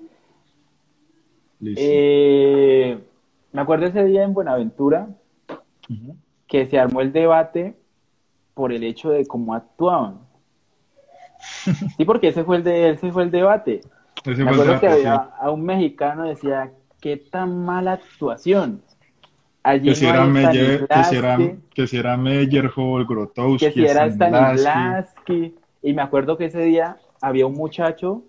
Eh, me acuerdo ese día en Buenaventura que se armó el debate por el hecho de cómo actuaban. Sí, porque ese fue el, de, ese fue el debate. me acuerdo que había a un mexicano decía, qué tan mala actuación. Allí que, si era Meyer, que, si era, que si era Grotowski, que si era Stanislavski. Y me acuerdo que ese día había un muchacho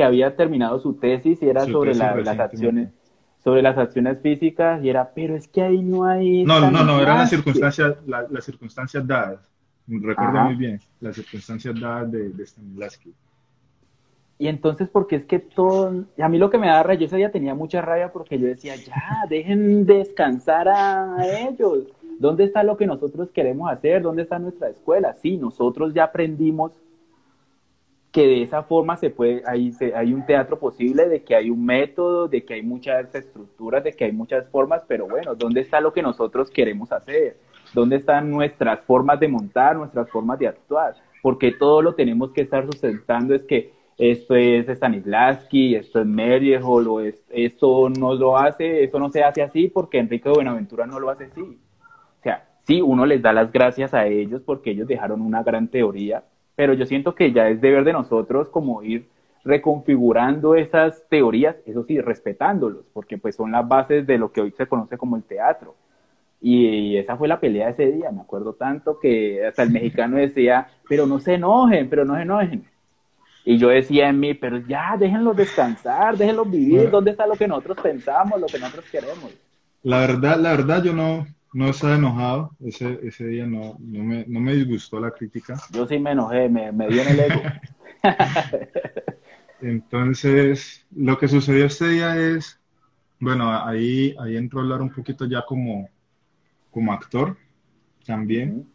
que había terminado su tesis y era sobre las acciones sobre las acciones físicas y era, pero es que ahí no hay... No, no, no, eran las circunstancias, las circunstancias dadas, recuerdo muy bien, las circunstancias dadas de, de Stanislavski. Y entonces, porque es que todo, a mí lo que me da rabia, yo ese día tenía mucha rabia porque yo decía, ya, dejen descansar a ellos. ¿Dónde está lo que nosotros queremos hacer? ¿Dónde está nuestra escuela? Sí, nosotros ya aprendimos que de esa forma se puede, hay, hay un teatro posible, de que hay un método, de que hay muchas estructuras, de que hay muchas formas, pero bueno, ¿dónde está lo que nosotros queremos hacer? ¿Dónde están nuestras formas de montar, nuestras formas de actuar? Porque todo lo tenemos que estar sustentando es que esto es Stanislavski, esto es Merriehol, o esto no lo hace, esto no se hace así porque Enrique Buenaventura no lo hace así. O sea, sí, uno les da las gracias a ellos porque ellos dejaron una gran teoría, pero yo siento que ya es deber de nosotros como ir reconfigurando esas teorías, eso sí, respetándolos, porque pues son las bases de lo que hoy se conoce como el teatro. Y, esa fue la pelea de ese día, me acuerdo tanto que hasta el mexicano decía, pero no se enojen, pero no se enojen. Y yo decía en mí, pero ya, déjenlos descansar, déjenlos vivir, ¿dónde está lo que nosotros pensamos, lo que nosotros queremos? La verdad, la verdad yo no, no estaba enojado, ese, ese día no, no, me, no me disgustó la crítica. Yo sí me enojé, me, me dio en el ego. Entonces, lo que sucedió este día es, bueno, ahí, ahí entró a hablar un poquito ya como, como actor también.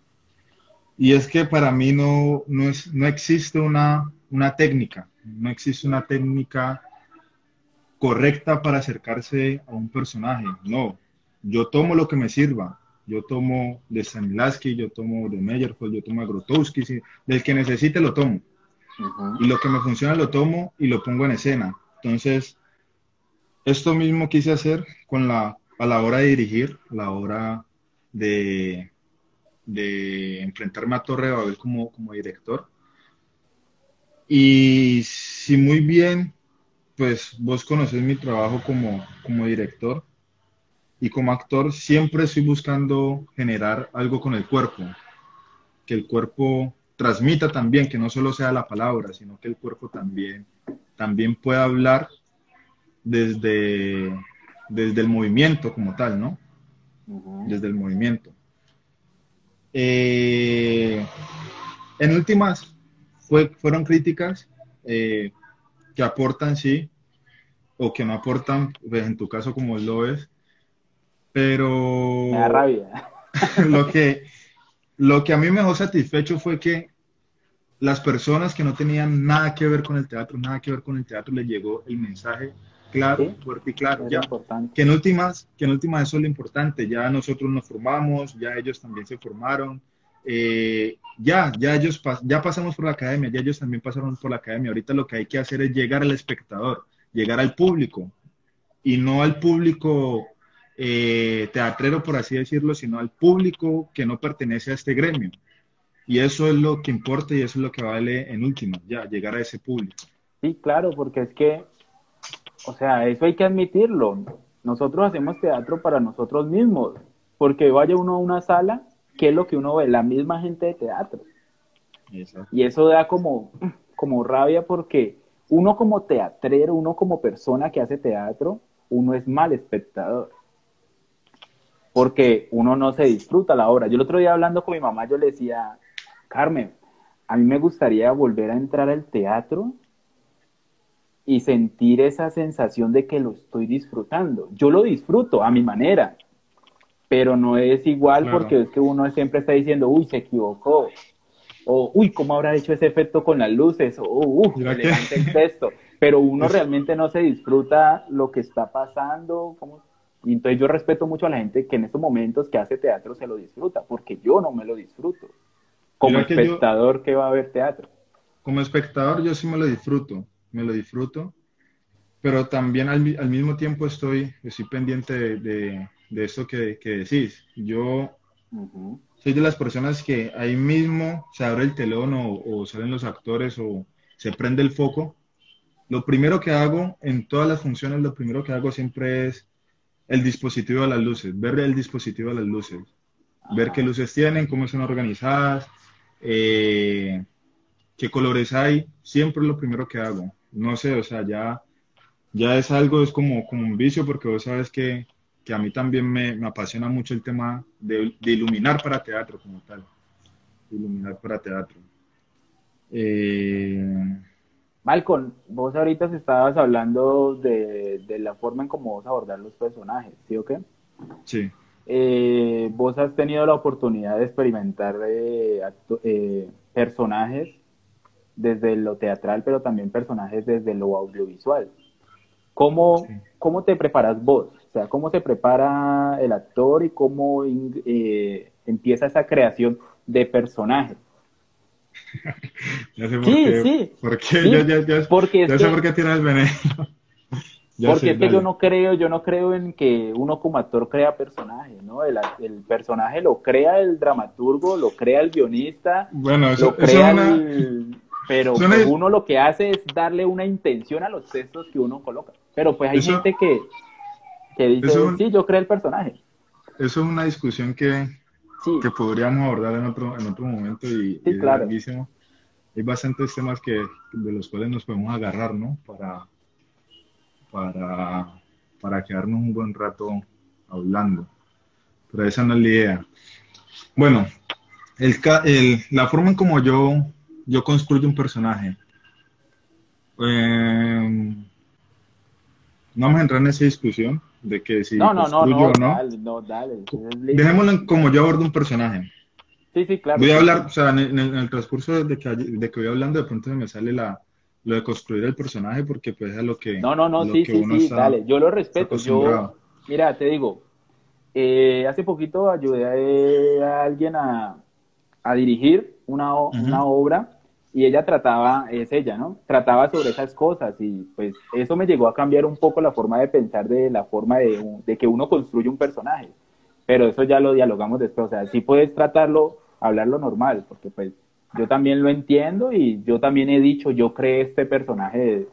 Y es que para mí no, no, es, no existe una, una técnica, no existe una técnica correcta para acercarse a un personaje, no yo tomo lo que me sirva. Yo tomo de Stanislavski, yo tomo de Meyerhold, yo tomo de Grotowski, del que necesite lo tomo. Y lo que me funciona lo tomo y lo pongo en escena. Entonces, esto mismo quise hacer con la, a la hora de dirigir, a la hora de, de enfrentarme a Torre de Babel como, como director. Y si muy bien, pues vos conocés mi trabajo como, como director y como actor, siempre estoy buscando generar algo con el cuerpo, que el cuerpo transmita también, que no solo sea la palabra, sino que el cuerpo también, también pueda hablar desde, desde el movimiento como tal, ¿no? Desde el movimiento. Eh, en últimas, fue, fueron críticas eh, que aportan, sí, o que no aportan, pues, en tu caso como lo es, pero... Me da rabia. lo, que, lo que a mí me dejó satisfecho fue que las personas que no tenían nada que ver con el teatro, nada que ver con el teatro, les llegó el mensaje claro, fuerte y claro. Ya, que en últimas, que en últimas eso es lo importante. Ya nosotros nos formamos, ya ellos también se formaron. Eh, ya, ya ellos ya pasamos por la academia, ya ellos también pasaron por la academia. Ahorita lo que hay que hacer es llegar al espectador, llegar al público y no al público eh, teatrero, por así decirlo, sino al público que no pertenece a este gremio. Y eso es lo que importa y eso es lo que vale en última, ya, llegar a ese público. Sí, claro, porque es que, o sea, eso hay que admitirlo. Nosotros hacemos teatro para nosotros mismos, porque vaya uno a una sala, ¿qué es lo que uno ve? La misma gente de teatro. Y eso da como, como rabia porque uno como teatrero, uno como persona que hace teatro, uno es mal espectador. Porque uno no se disfruta la obra. Yo el otro día hablando con mi mamá, yo le decía, Carmen, a mí me gustaría volver a entrar al teatro y sentir esa sensación de que lo estoy disfrutando. Yo lo disfruto a mi manera, pero no es igual porque es que uno siempre está diciendo, uy, se equivocó, o uy, ¿cómo habrá hecho ese efecto con las luces? O uy, el texto. Pero uno realmente no se disfruta lo que está pasando. Y entonces yo respeto mucho a la gente que en estos momentos que hace teatro se lo disfruta, porque yo no me lo disfruto como espectador que, va a ver teatro. Como espectador yo sí me lo disfruto, me lo disfruto, pero también al, mismo tiempo estoy, estoy pendiente de, de, de eso que, que, decís. Yo soy de las personas que ahí mismo se abre el telón o, o salen los actores o se prende el foco. Lo primero que hago en todas las funciones, lo primero que hago siempre es el dispositivo de las luces, ver el dispositivo de las luces, ver qué luces tienen, cómo son organizadas, eh, qué colores hay, siempre es lo primero que hago. No sé, o sea, ya, ya es algo, es como, como un vicio, porque vos sabes que, que a mí también me, me, apasiona mucho el tema de, de, iluminar para teatro como tal. Iluminar para teatro. Eh... Malcolm, vos ahorita estabas hablando de, de, la forma en cómo vos abordar los personajes, ¿sí o qué? Sí. Eh, vos has tenido la oportunidad de experimentar eh, eh, personajes desde lo teatral, pero también personajes desde lo audiovisual. ¿Cómo, ¿Cómo te preparas vos? O sea, ¿cómo se prepara el actor y cómo empieza esa creación de personajes? Ya sé por sí, qué, sí. ¿Por qué? ya, ya, ya, porque ya sé por qué tienes veneno. Porque es que yo no creo, yo no creo en que uno como actor crea personajes, ¿no? El, personaje lo crea el dramaturgo, lo crea el guionista, bueno, eso, lo crea el... Pero pues uno lo que hace es darle una intención a los textos que uno coloca. Pero pues hay gente que, que dice, sí, yo creo el personaje. Eso es una discusión que, que podríamos abordar en otro, en otro momento y, sí, claro. Hay bastantes temas que, de los cuales nos podemos agarrar, ¿no? Para para, para quedarnos un buen rato hablando. Pero esa no es la idea. Bueno, el, el, la forma en como yo, yo construyo un personaje. Eh, no vamos a entrar en esa discusión de que si no, no, no, no, Dale, no, dale. Dejémoslo en como yo abordo un personaje. Sí, sí, claro. Voy a hablar, o sea, en, en el transcurso de que, de que voy hablando, de pronto me sale la, lo de construir el personaje porque pues es lo que no no no sí sí sí dale yo lo respeto yo mira te digo eh, hace poquito ayudé a alguien a, dirigir una, una obra y ella trataba, es ella, ¿no? Trataba sobre esas cosas y pues eso me llegó a cambiar un poco la forma de pensar de la forma de, de que uno construye un personaje. Pero eso ya lo dialogamos después, o sea, sí puedes tratarlo, hablarlo normal, porque pues yo también lo entiendo y yo también he dicho, yo creé este personaje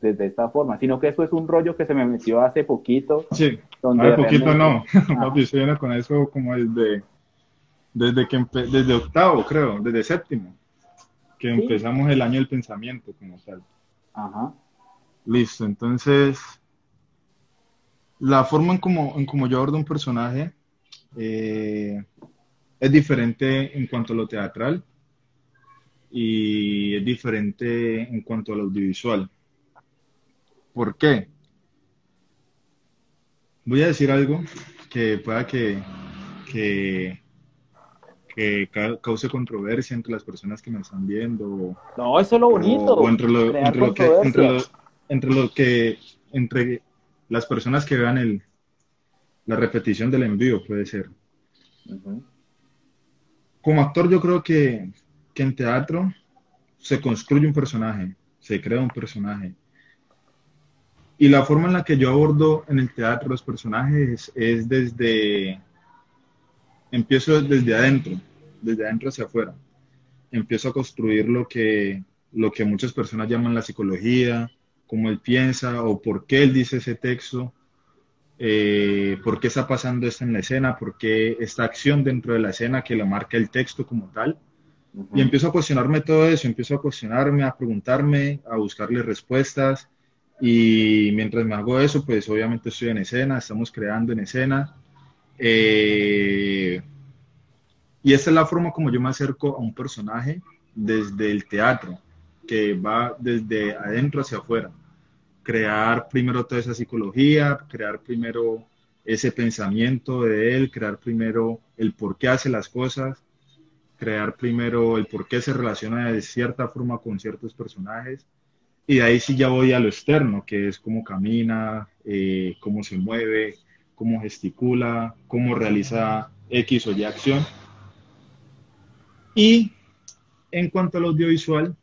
desde esta forma, sino que eso es un rollo que se me metió hace poquito. Sí, hace poquito no, no, yo con eso como desde, desde, que desde octavo, creo, desde séptimo, que empezamos el año del pensamiento como tal. Ajá. Listo, entonces, la forma en como, en como yo abordo un personaje eh, es diferente en cuanto a lo teatral y es diferente en cuanto al audiovisual. ¿Por qué? Voy a decir algo que pueda que, que, cause controversia entre las personas que me están viendo. No, eso es lo bonito. O, entre, lo, entre, lo, que, entre, lo, que, entre las personas que vean el, la repetición del envío, puede ser. Como actor, yo creo que, que en teatro se construye un personaje, se crea un personaje. Y la forma en la que yo abordo en el teatro los personajes es desde, empiezo desde adentro, desde adentro hacia afuera. Empiezo a construir lo que, lo que muchas personas llaman la psicología, cómo él piensa o por qué él dice ese texto, eh, por qué está pasando esto en la escena, por qué esta acción dentro de la escena que la marca el texto como tal. Y empiezo a cuestionarme todo eso, empiezo a cuestionarme, a preguntarme, a buscarle respuestas y mientras me hago eso, pues obviamente estoy en escena, estamos creando en escena. Eh, y esta es la forma como yo me acerco a un personaje desde el teatro, que va desde adentro hacia afuera. Crear primero toda esa psicología, crear primero ese pensamiento de él, crear primero el por qué hace las cosas, crear primero el por qué se relaciona de cierta forma con ciertos personajes y de ahí sí ya voy a lo externo, que es cómo camina, eh, cómo se mueve, cómo gesticula, cómo realiza X o Y acción. Y en cuanto al audiovisual,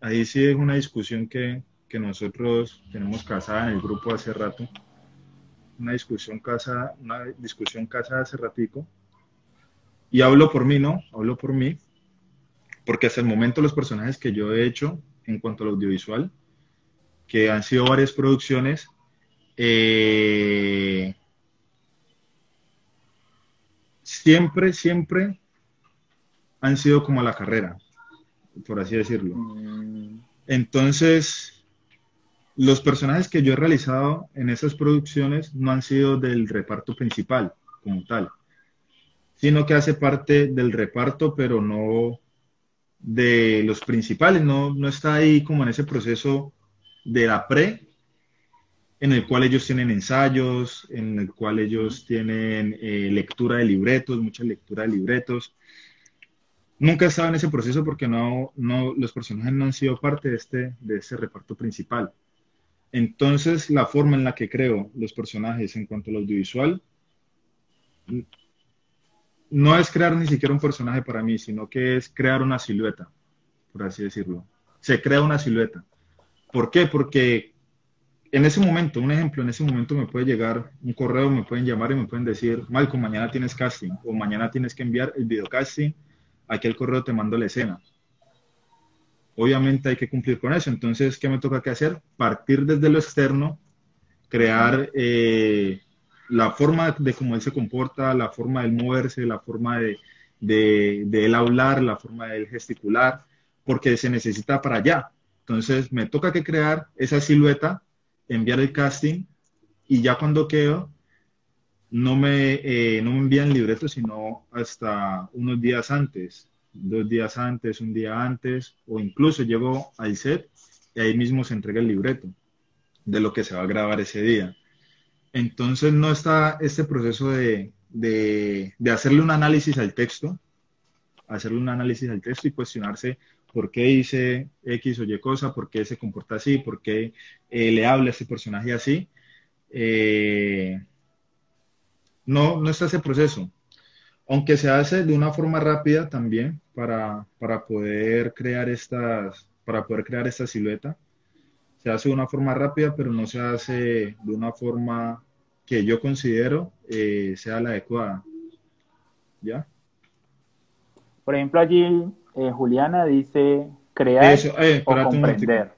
ahí sí es una discusión que, que nosotros tenemos casada en el grupo hace rato. Una discusión casada, una discusión casada hace ratico. Y hablo por mí, ¿no? Hablo por mí. Porque hasta el momento los personajes que yo he hecho en cuanto al audiovisual que han sido varias producciones. Eh, siempre, siempre han sido como la carrera, por así decirlo. Mm. Entonces, los personajes que yo he realizado en esas producciones no han sido del reparto principal como tal, sino que hace parte del reparto, pero no de los principales, no, no está ahí como en ese proceso de la pre, en el cual ellos tienen ensayos, en el cual ellos tienen eh, lectura de libretos, mucha lectura de libretos. Nunca he estado en ese proceso porque no, no, los personajes no han sido parte de este, de este reparto principal. Entonces, la forma en la que creo los personajes en cuanto al audiovisual no es crear ni siquiera un personaje para mí, sino que es crear una silueta, por así decirlo. Se crea una silueta. ¿Por qué? Porque en ese momento, un ejemplo, en ese momento me puede llegar un correo, me pueden llamar y me pueden decir, Malcolm, mañana tienes casting o mañana tienes que enviar el video casting, aquí el correo te mando la escena. Obviamente hay que cumplir con eso. Entonces, ¿qué me toca que hacer? Partir desde lo externo, crear eh, la forma de cómo él se comporta, la forma de moverse, la forma de, de, de él hablar, la forma de él gesticular, porque se necesita para allá entonces me toca que crear esa silueta, enviar el casting y ya cuando quedo, no me, eh, no me envían libreto, sino hasta unos días antes, dos días antes, un día antes, o incluso llego al set y ahí mismo se entrega el libreto de lo que se va a grabar ese día. Entonces no está este proceso de, de, de hacerle un análisis al texto, hacerle un análisis al texto y cuestionarse por qué dice X o Y cosa, por qué se comporta así, por qué eh, le habla a ese personaje así. Eh, no, no está ese proceso. Aunque se hace de una forma rápida también para, para poder crear estas, para poder crear esta silueta. Se hace de una forma rápida, pero no se hace de una forma que yo considero eh, sea la adecuada. ¿Ya? Por ejemplo, allí eh, Juliana dice crear eh, o comprender.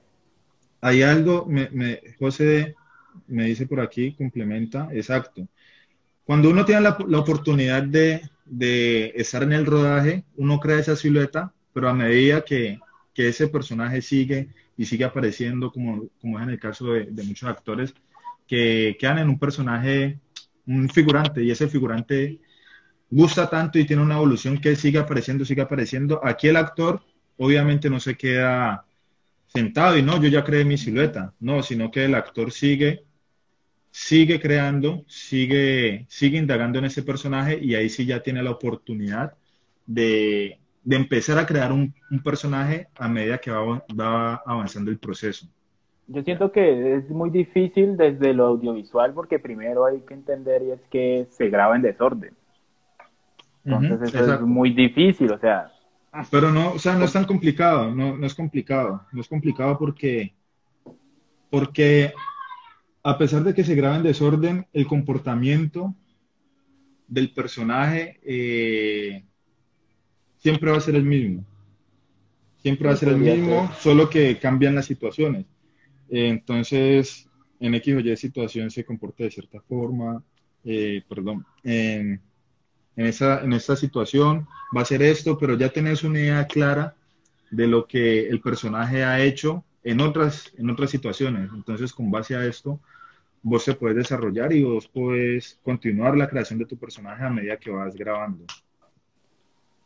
Hay algo, me, me, José me dice por aquí, complementa, exacto. Cuando uno tiene la, la oportunidad de, de, estar en el rodaje, uno crea esa silueta, pero a medida que, que ese personaje sigue y sigue apareciendo, como, como es en el caso de, de muchos actores, que quedan en un personaje, un figurante, y ese figurante gusta tanto y tiene una evolución que sigue apareciendo, sigue apareciendo. Aquí el actor obviamente no se queda sentado y no, yo ya creé mi silueta, no, sino que el actor sigue, sigue creando, sigue, sigue indagando en ese personaje y ahí sí ya tiene la oportunidad de, de empezar a crear un, un, personaje a medida que va, va avanzando el proceso. Yo siento que es muy difícil desde lo audiovisual porque primero hay que entender y es que se graba en desorden. Entonces eso es muy difícil, o sea. Pero no, o sea, no es tan complicado, no, no es complicado, no es complicado porque, porque a pesar de que se graba en desorden, el comportamiento del personaje eh, siempre va a ser el mismo. Siempre va a ser el mismo, solo que cambian las situaciones. entonces, en X o Y situación se comporta de cierta forma, eh, perdón, en en esa, en esta situación, va a ser esto, pero ya tenés una idea clara de lo que el personaje ha hecho en otras, en otras situaciones. Entonces, con base a esto, vos te puedes desarrollar y vos puedes continuar la creación de tu personaje a medida que vas grabando.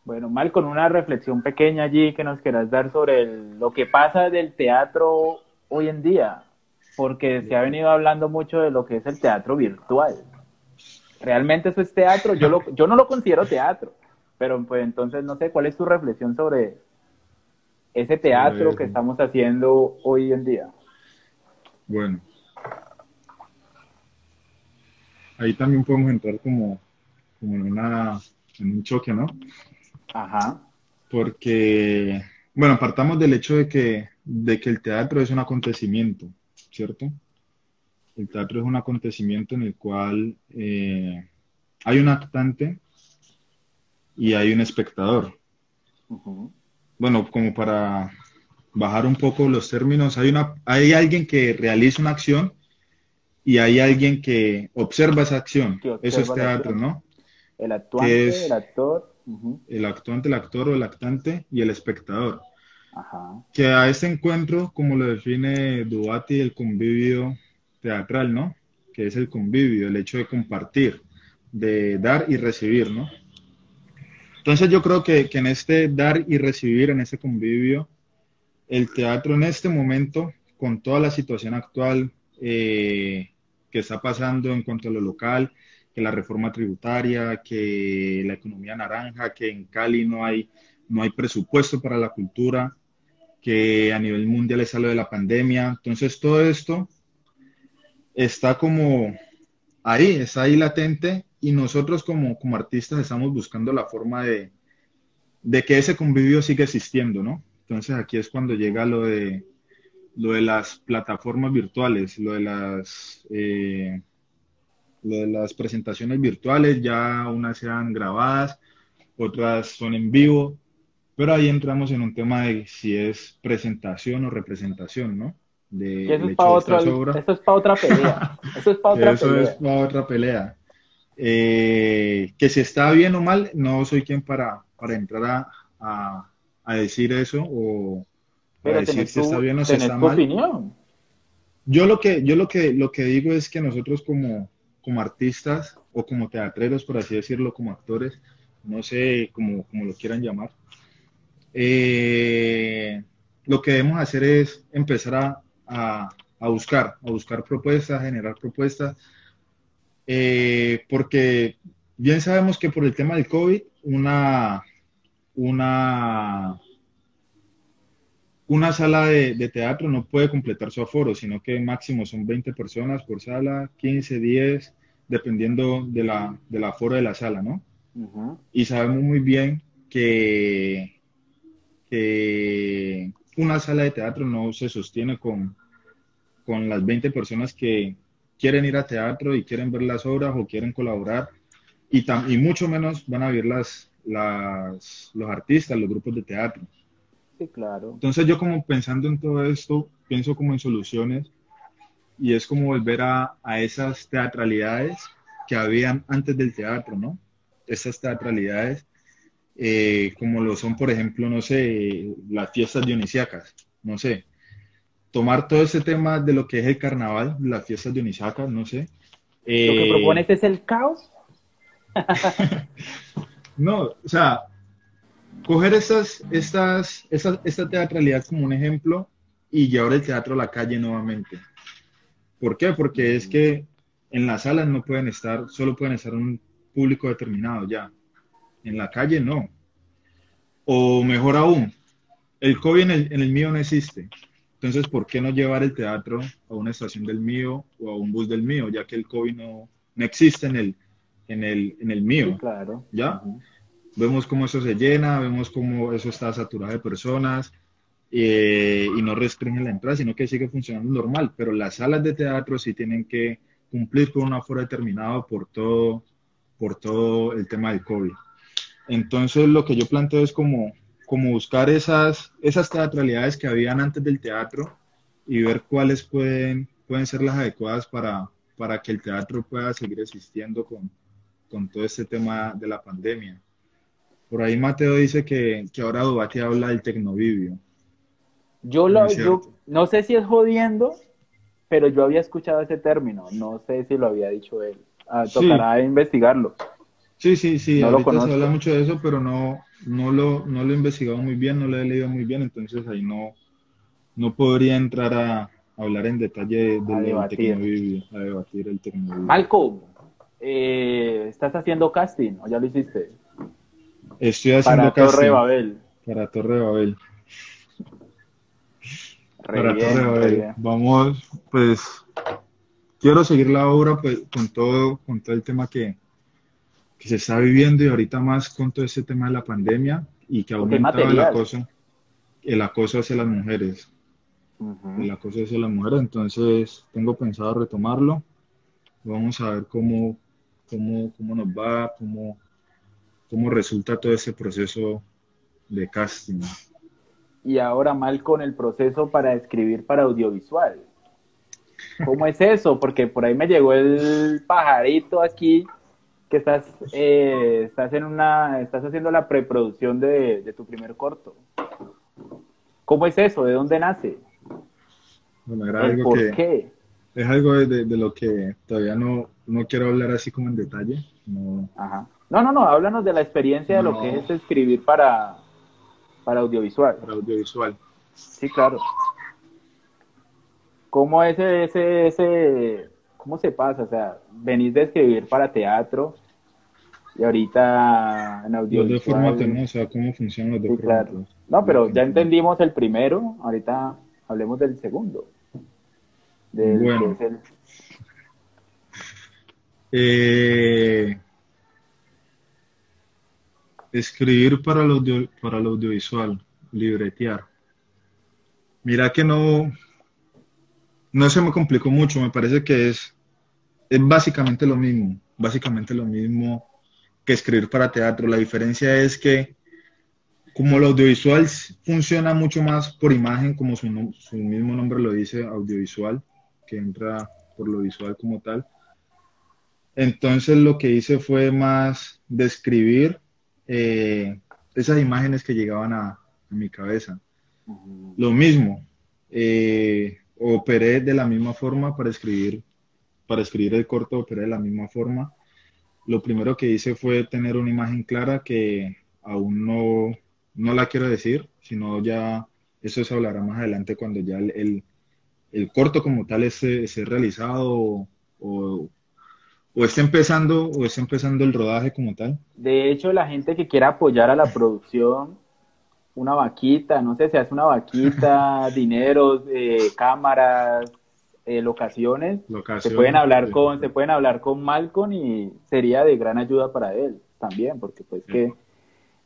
Bueno, Mal, con una reflexión pequeña allí que nos quieras dar sobre lo que pasa del teatro hoy en día, porque se ha venido hablando mucho de lo que es el teatro virtual realmente eso es teatro, yo, lo, yo no lo considero teatro, pero pues entonces no sé, ¿cuál es tu reflexión sobre ese teatro que estamos haciendo hoy en día? Bueno, ahí también podemos entrar como, como en, una, en un choque, ¿no? Ajá. Porque, bueno, partamos del hecho de que, de que el teatro es un acontecimiento, ¿cierto? El teatro es un acontecimiento en el cual eh, hay un actante y hay un espectador. Bueno, como para bajar un poco los términos, hay, una, hay alguien que realiza una acción y hay alguien que observa esa acción. Eso es teatro, ¿no? El actuante, el actor. El actuante, el actor o el actante y el espectador. Que a este encuentro, como lo define Duati, el convivio teatral, ¿no? Que es el convivio, el hecho de compartir, de dar y recibir, ¿no? Entonces yo creo que, en este dar y recibir, en este convivio, el teatro en este momento, con toda la situación actual eh, que está pasando en cuanto a lo local, que la reforma tributaria, que la economía naranja, que en Cali no hay, no hay presupuesto para la cultura, que a nivel mundial es algo de la pandemia. Entonces todo esto está como ahí, está ahí latente y nosotros como, como artistas estamos buscando la forma de, de que ese convivio siga existiendo, ¿no? Entonces aquí es cuando llega lo de, lo de las plataformas virtuales, lo de las, eh, lo de las presentaciones virtuales, ya unas sean grabadas, otras son en vivo, pero ahí entramos en un tema de si es presentación o representación, ¿no? De, eso, es para otra, eso es para otra pelea. Eso es para otra pelea. Es para otra pelea. Eh, que si está bien o mal, no soy quien para, para entrar a, a, a decir eso o para decir si está bien o si está mal. Opinión. Yo lo que, yo lo que, lo que digo es que nosotros como, como artistas o como teatreros, por así decirlo, como actores, no sé cómo, cómo lo quieran llamar, eh, lo que debemos hacer es empezar a, a, buscar, a buscar propuestas, a generar propuestas, eh, porque bien sabemos que por el tema del COVID, una, una, una sala de, teatro no puede completar su aforo, sino que máximo son 20 personas por sala, 15, 10, dependiendo de la, del aforo de la sala, ¿no? Y sabemos muy bien que, que una sala de teatro no se sostiene con, con las 20 personas que quieren ir a teatro y quieren ver las obras o quieren colaborar y, y mucho menos van a ver las, las, los artistas, los grupos de teatro. Sí, claro. Entonces yo como pensando en todo esto, pienso como en soluciones y es como volver a, a esas teatralidades que habían antes del teatro, ¿no? Esas teatralidades, eh, como lo son, por ejemplo, no sé, las fiestas dionisíacas, no sé, tomar todo ese tema de lo que es el carnaval, las fiestas dionisíacas, no sé. ¿Lo que eh, propones es el caos? no, o sea, coger estas, estas, esta teatralidad como un ejemplo y llevar el teatro a la calle nuevamente. ¿Por qué? Porque es que en las salas no pueden estar, solo pueden estar un público determinado ya. En la calle no. O mejor aún, el COVID en el, en el mío no existe. Entonces, ¿por qué no llevar el teatro a una estación del mío o a un bus del mío, ya que el COVID no, no existe en el, en el, en el mío? claro. ¿Ya? Vemos cómo eso se llena, vemos cómo eso está saturado de personas eh, y no restringen la entrada, sino que sigue funcionando normal. Pero las salas de teatro sí tienen que cumplir con un aforo determinado por todo, por todo el tema del COVID. Entonces lo que yo planteo es como, como buscar esas, esas teatralidades que habían antes del teatro y ver cuáles pueden, pueden ser las adecuadas para, para que el teatro pueda seguir existiendo con, con todo este tema de la pandemia. Por ahí Mateo dice que, que ahora Dubati habla del tecnovivio. Yo, lo, yo no sé si es jodiendo, pero yo había escuchado ese término, no sé si lo había dicho él. Ah, tocará investigarlo. Sí, sí, sí, no ahorita se habla mucho de eso, pero no, no, lo, no lo he investigado muy bien, no lo he leído muy bien, entonces ahí no, no podría entrar a, hablar en detalle del debatir. a debatir el tecnovivio. Malcolm, eh, ¿estás haciendo casting o ya lo hiciste? Estoy haciendo para casting. Torre Babel. Para Torre Babel para Vamos, pues, quiero seguir la obra pues, con, todo, con todo el tema que, que se está viviendo y ahorita más con todo este tema de la pandemia y que ha aumentado el acoso, el acoso hacia las mujeres. El acoso hacia las mujeres, entonces tengo pensado retomarlo. Vamos a ver cómo, cómo, cómo nos va, cómo, cómo resulta todo ese proceso de casting y ahora mal con el proceso para escribir para audiovisual. ¿Cómo es eso? Porque por ahí me llegó el pajarito aquí que estás, eh, estás en una, estás haciendo la preproducción de, tu primer corto. ¿Cómo es eso? ¿De dónde nace? Bueno, algo ¿Por qué? Es algo de, lo que todavía no, no quiero hablar así como en detalle. No, Ajá. no, no, no, háblanos de la experiencia de lo que es escribir para, para audiovisual. Para audiovisual. Sí, claro. ¿Cómo ese, ese, ese, cómo se pasa? O sea, venís de escribir para teatro y ahorita en audiovisual. Los de formato, ¿no? O sea, cómo funcionan los de sí, Claro. No, pero ya entendimos el primero, ahorita hablemos del segundo. bueno. eh, Escribir para el, para el audiovisual, libretear. Mira que no, no se me complicó mucho, me parece que es, es básicamente lo mismo, básicamente lo mismo que escribir para teatro. La diferencia es que como el audiovisual funciona mucho más por imagen, como su, su mismo nombre lo dice, audiovisual, que entra por lo visual como tal. Entonces lo que hice fue más describir eh, esas imágenes que llegaban a, mi cabeza. Lo mismo, eh, operé de la misma forma para escribir, para escribir el corto, operé de la misma forma. Lo primero que hice fue tener una imagen clara que aún no, no la quiero decir, sino ya eso se hablará más adelante cuando ya el, el, corto como tal esté, esté realizado o, o está empezando o está empezando el rodaje como tal. De hecho, la gente que quiera apoyar a la producción, una vaquita, no sé, se hace una vaquita, dinero, eh, cámaras, eh, locaciones, se pueden hablar con, se pueden hablar con Malcolm y sería de gran ayuda para él también, porque pues que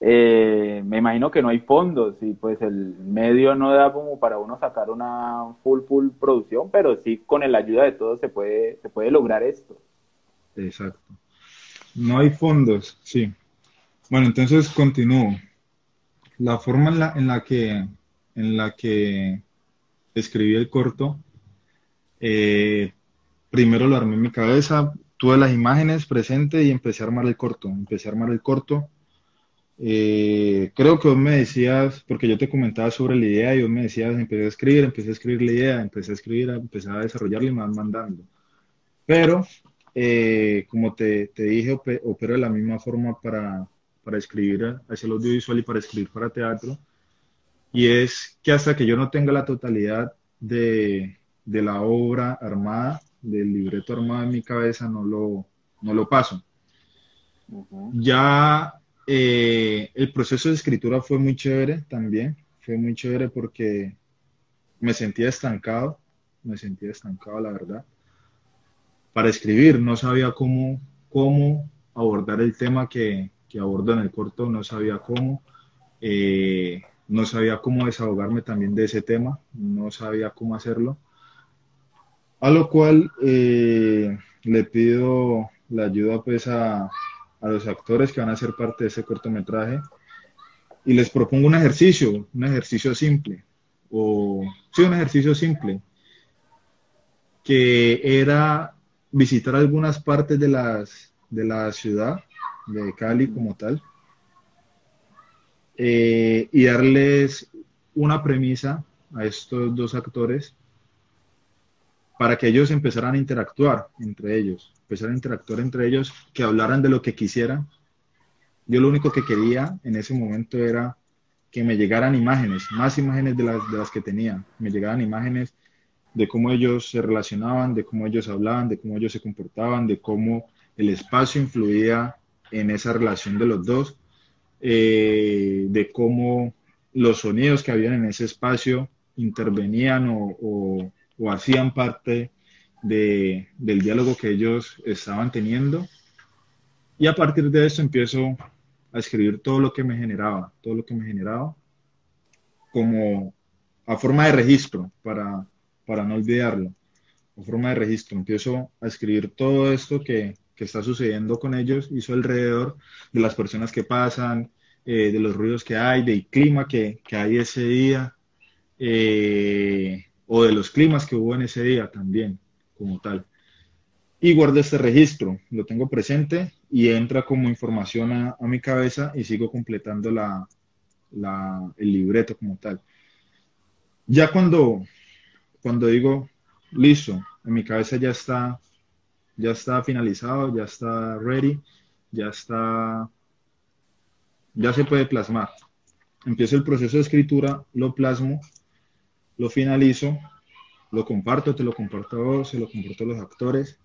eh, me imagino que no hay fondos y pues el medio no da como para uno sacar una full full producción, pero sí con la ayuda de todos se puede, se puede lograr esto. Exacto. No hay fondos, sí. Bueno, entonces continúo. La forma en la, en la que en la que escribí el corto, eh, primero lo armé en mi cabeza, tuve las imágenes presentes y empecé a armar el corto. Empecé a armar el corto eh, creo que vos me decías, porque yo te comentaba sobre la idea y vos me decías, empecé a escribir, empecé a escribir la idea, empecé a escribir, empecé a desarrollarla y me van mandando. Pero, eh, como te, te, dije, opero de la misma forma para, para escribir hacia el audiovisual y para escribir para teatro. Y es que hasta que yo no tenga la totalidad de, de la obra armada, del libreto armado en mi cabeza, no lo, no lo paso. Ya eh, el proceso de escritura fue muy chévere también, fue muy chévere porque me sentía estancado, me sentía estancado, la verdad. Para escribir, no sabía cómo, cómo abordar el tema que, que abordo en el corto, no sabía cómo, eh, no sabía cómo desahogarme también de ese tema, no sabía cómo hacerlo. A lo cual eh, le pido la ayuda pues a, a los actores que van a ser parte de ese cortometraje y les propongo un ejercicio, un ejercicio simple, o sí, un ejercicio simple, que era visitar algunas partes de, las, de la ciudad de Cali como tal eh, y darles una premisa a estos dos actores para que ellos empezaran a interactuar entre ellos, empezaran a interactuar entre ellos, que hablaran de lo que quisieran. Yo lo único que quería en ese momento era que me llegaran imágenes, más imágenes de las, de las que tenía, me llegaran imágenes de cómo ellos se relacionaban, de cómo ellos hablaban, de cómo ellos se comportaban, de cómo el espacio influía en esa relación de los dos, eh, de cómo los sonidos que habían en ese espacio intervenían o o hacían parte de, del diálogo que ellos estaban teniendo. Y a partir de eso empiezo a escribir todo lo que me generaba, todo lo que me generaba, como a forma de registro, para, para no olvidarlo, a forma de registro. Empiezo a escribir todo esto que, que está sucediendo con ellos y su alrededor, de las personas que pasan, eh, de los ruidos que hay, del clima que, que hay ese día. Eh, o de los climas que hubo en ese día también, como tal. Y guardo este registro, lo tengo presente y entra como información a, mi cabeza y sigo completando la, el libreto como tal. Ya cuando, cuando digo, listo, en mi cabeza ya está, ya está finalizado, ya está ready, ya está, ya se puede plasmar. Empiezo el proceso de escritura, lo plasmo lo finalizo, lo comparto, te lo comparto a vos, se lo comparto a los actores.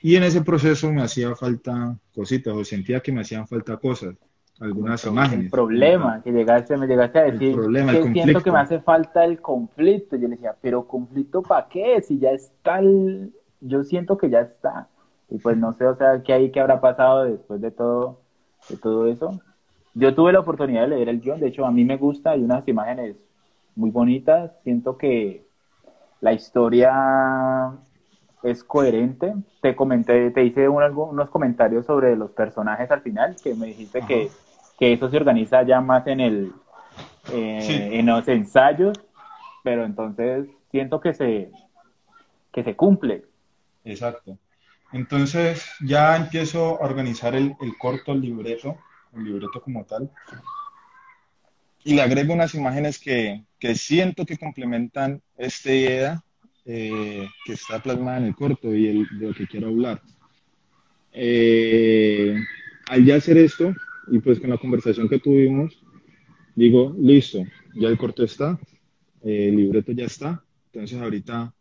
Y en ese proceso me hacía falta cositas, o sentía que me hacían falta cosas, algunas imágenes. El problema, que llegaste, me llegaste a decir, problema, que siento que me hace falta el conflicto. Yo le decía, pero conflicto para qué, si ya está el... Yo siento que ya está. Y pues no sé, o sea, qué hay, qué habrá pasado después de todo, de todo eso. Yo tuve la oportunidad de leer el guion, de hecho a mí me gusta, hay unas imágenes muy bonitas. Siento que la historia es coherente. Te comenté, te hice unos comentarios sobre los personajes al final, que me dijiste que, eso se organiza ya más en el eh, en los ensayos, pero entonces siento que se que se cumple. Exacto. Entonces ya empiezo a organizar el, el corto, el libreto, el libreto como tal y le agrego unas imágenes que, que siento que complementan esta idea eh, que está plasmada en el corto y el, de lo que quiero hablar. Eh, al ya hacer esto, y pues con la conversación que tuvimos, digo, listo, ya el corto está, el libreto ya está, entonces ahorita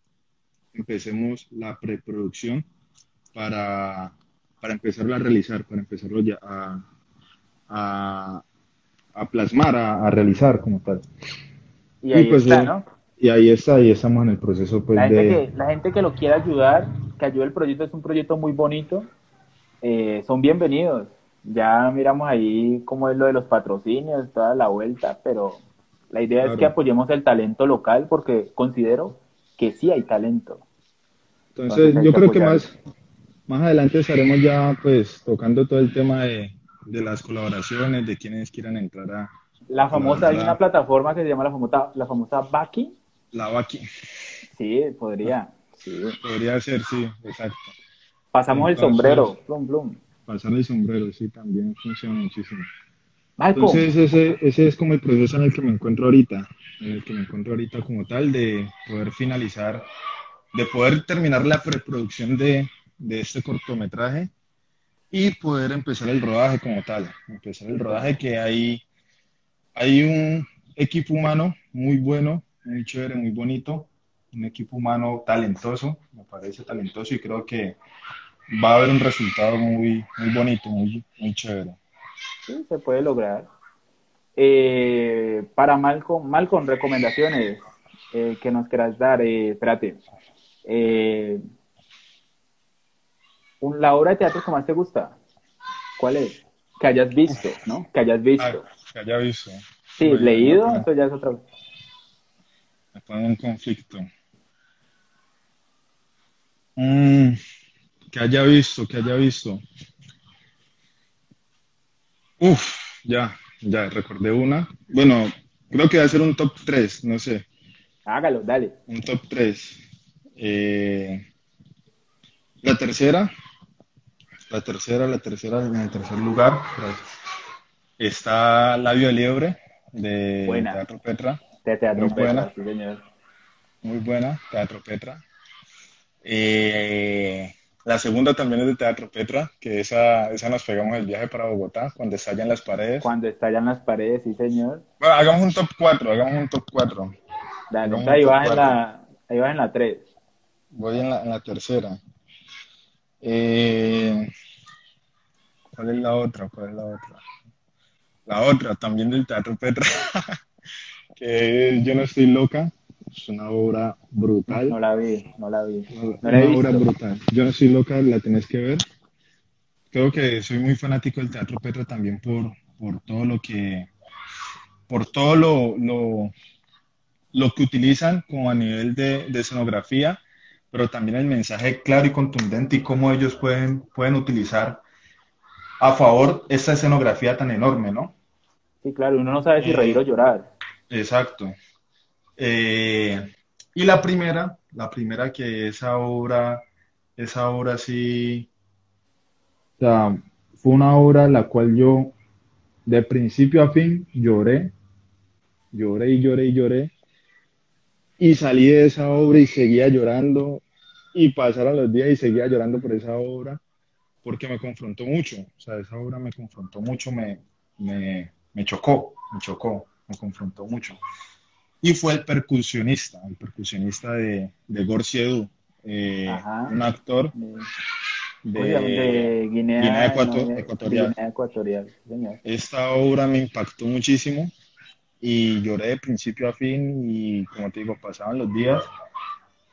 empecemos la preproducción para, para empezarlo a realizar, para empezarlo ya a, a plasmar, a, realizar como tal. Y ahí pues está, ¿no? y ahí está, ahí estamos en el proceso pues la gente de... Que, la gente que lo quiera ayudar, que ayude el proyecto, es un proyecto muy bonito, eh, son bienvenidos. Ya miramos ahí cómo es lo de los patrocinios, toda la vuelta, pero la idea es que apoyemos el talento local porque considero que sí hay talento. Entonces, yo creo que más, más adelante estaremos ya pues tocando todo el tema de, de las colaboraciones, de quienes quieran entrar a... La famosa, hay una plataforma que se llama la famosa, la famosa Baki. La Baki. Sí, podría. Sí. Podría ser, sí, exacto. Pasamos el sombrero, plum, plum. Pasar el sombrero, sí, también funciona muchísimo. Entonces ese, ese es como el proceso en el que me encuentro ahorita, en el que me encuentro ahorita como tal, de poder finalizar, de poder terminar la preproducción de, de este cortometraje y poder empezar el rodaje como tal. Empezar el rodaje que hay, hay un equipo humano muy bueno, muy chévere, muy bonito, un equipo humano talentoso, me parece talentoso y creo que va a haber un resultado muy, muy bonito, muy, muy chévere. Sí, se puede lograr. Eh, para Malcolm, Malcolm, recomendaciones eh, que nos quieras dar, eh, espérate. Eh, la obra de teatro que más te gusta, ¿cuál es? Que hayas visto, ¿no? Que hayas visto. Ah, que haya visto. Sí, leído, eso ya es otra cosa. Me pone un conflicto. Mm, que haya visto, que haya visto. Uf, ya, ya, recordé una. Bueno, creo que va a ser un top 3, no sé. Hágalo, dale. Un top 3. Eh, la tercera, la tercera, la tercera, en el tercer lugar, está Labio Liebre de Teatro Petra. De Teatro Muy Petra, buena. sí, señor. Muy buena, Teatro Petra. Eh, la segunda también es de Teatro Petra, que esa, esa nos pegamos el viaje para Bogotá, cuando estallan las paredes. Cuando estallan las paredes, sí, señor. Bueno, hagamos un top 4, hagamos un top 4. Dale, Hagamos ahí vas, en la, ahí vas en la 3. Voy en la, en la tercera. Eh, ¿cuál es la otra? ¿Cuál es la otra? La otra, también del Teatro Petra, que Yo no estoy loca. Es una obra brutal. No la vi, no la vi. Una No la he obra visto. brutal. Yo no estoy loca, la tenés que ver. Creo que soy muy fanático del Teatro Petra también por, por todo lo que, por todo lo, lo, lo que utilizan como a nivel de, de escenografía, pero también el mensaje claro y contundente y cómo ellos pueden, pueden utilizar a favor esta escenografía tan enorme, ¿no? Sí, claro, uno no sabe si Eh, reír o llorar. Exacto. Eh, y la primera, la primera que esa obra, esa obra sí, o sea, fue una obra la cual yo de principio a fin lloré, lloré y lloré y lloré, y salí de esa obra y seguía llorando, y pasaron los días y seguía llorando por esa obra, porque me confrontó mucho, o sea, esa obra me confrontó mucho, me, me, me chocó, me chocó, me confrontó mucho. Y fue el percusionista, el percusionista de, de Gorciedu, eh, un actor De, de. De Guinea, Guinea Ecuato- no, Ecuatorial. Guinea Ecuatorial, señor. Esta obra me impactó muchísimo y lloré de principio a fin y como te digo, pasaban los días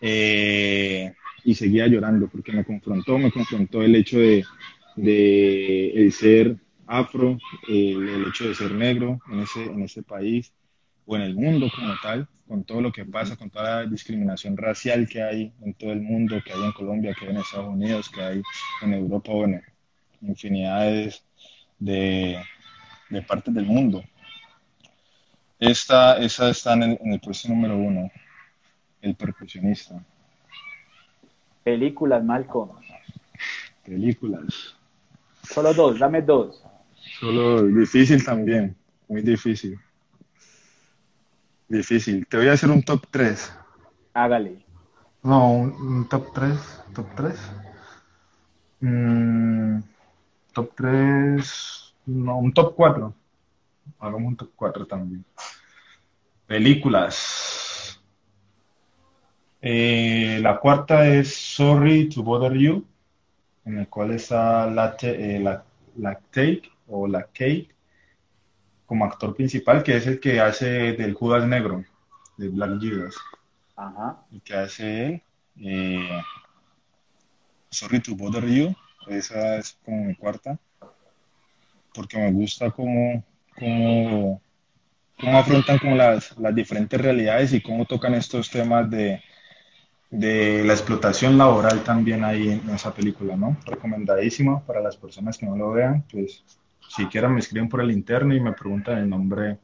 eh, y seguía llorando porque me confrontó, me confrontó el hecho de, de el ser afro, el, hecho de ser negro en ese, en ese país o en el mundo como tal, con todo lo que pasa, con toda la discriminación racial que hay en todo el mundo, que hay en Colombia, que hay en Estados Unidos, que hay en Europa, bueno, infinidades de, de partes del mundo. Esta, esa está en en el puesto número uno, el percusionista. Películas, Malcolm. Películas. Solo dos, dame dos. Solo difícil también, muy difícil. Difícil. Te voy a hacer un top 3. Hágale. No, un, un top 3. Top 3. Mm, top 3. No, un top 4. Hagamos un top 4 también. Películas. Eh, la cuarta es Sorry to Bother You, en el cual está Late, eh, la, Lactate o Lactate como actor principal, que es el que hace del Judas Negro, de Black Judas. Ajá. Y que hace. Eh, Sorry to Bother You. Esa es como mi cuarta. Porque me gusta cómo, cómo, cómo afrontan como las, las diferentes realidades y cómo tocan estos temas de, de la explotación laboral también ahí en esa película, ¿no? Recomendadísima para las personas que no lo vean, pues si quieran me escriben por el interno y me preguntan el nombre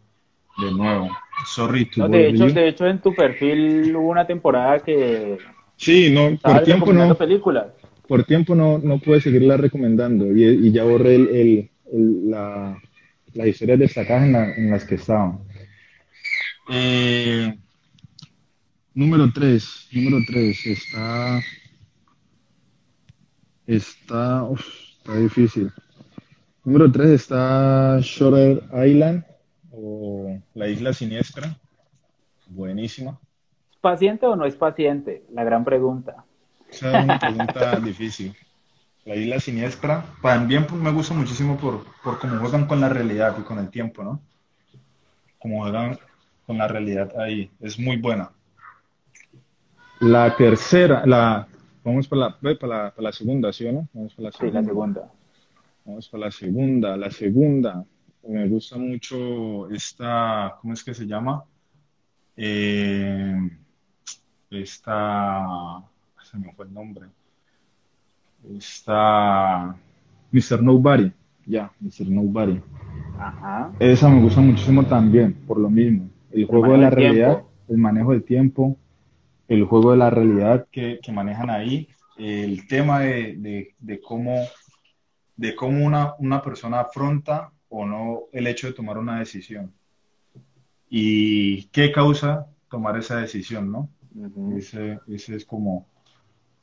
de nuevo. Sorry to de hecho, de hecho en tu perfil hubo una temporada que Sí, no, por tiempo no. películas. Por tiempo no, no pude seguirla recomendando y, y ya borré el, el, la, las historias destacadas en, en las que estaban. Eh, Número 3, número 3, está, está, uf, está difícil. Número 3 está Shorter Island o la isla siniestra. Buenísima. ¿Es paciente o no es paciente? La gran pregunta. Esa es una pregunta difícil. La isla siniestra, también pues, me gusta muchísimo por, por cómo juegan con la realidad y con el tiempo, ¿no? Cómo juegan con la realidad ahí. Es muy buena. La tercera, la, vamos para la, para la, segunda, ¿sí o no? Vamos para la segunda. Sí, la segunda. Vamos para la segunda. La segunda, me gusta mucho esta, ¿cómo es que se llama? Eh, esta, se me fue el nombre. Esta, Mr. Nobody, ya, Mr. Nobody. Ajá. Esa me gusta muchísimo también, por lo mismo. El juego de la realidad, el manejo del tiempo, el juego de la realidad que, manejan ahí, el tema de, cómo, de cómo una, una, persona afronta o no el hecho de tomar una decisión y qué causa tomar esa decisión, ¿no? ese, es como,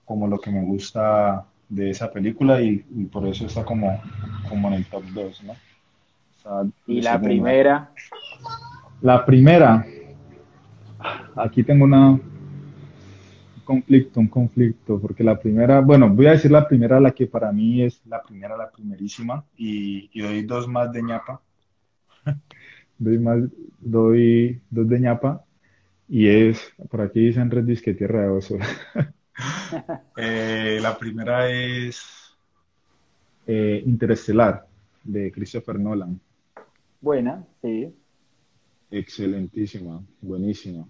como lo que me gusta de esa película y, por eso está como, como en el top 2, ¿no? y la primera. La primera. Aquí tengo una, conflicto, un conflicto, porque la primera, bueno, voy a decir la primera, la que para mí es la primera, la primerísima, y, doy dos más de ñapa. doy más, doy dos de ñapa, y es, por aquí dicen Red Disque Tierra de Oso. Eh, la primera es eh, Interestelar, de Christopher Nolan. Buena, sí. Excelentísima, buenísima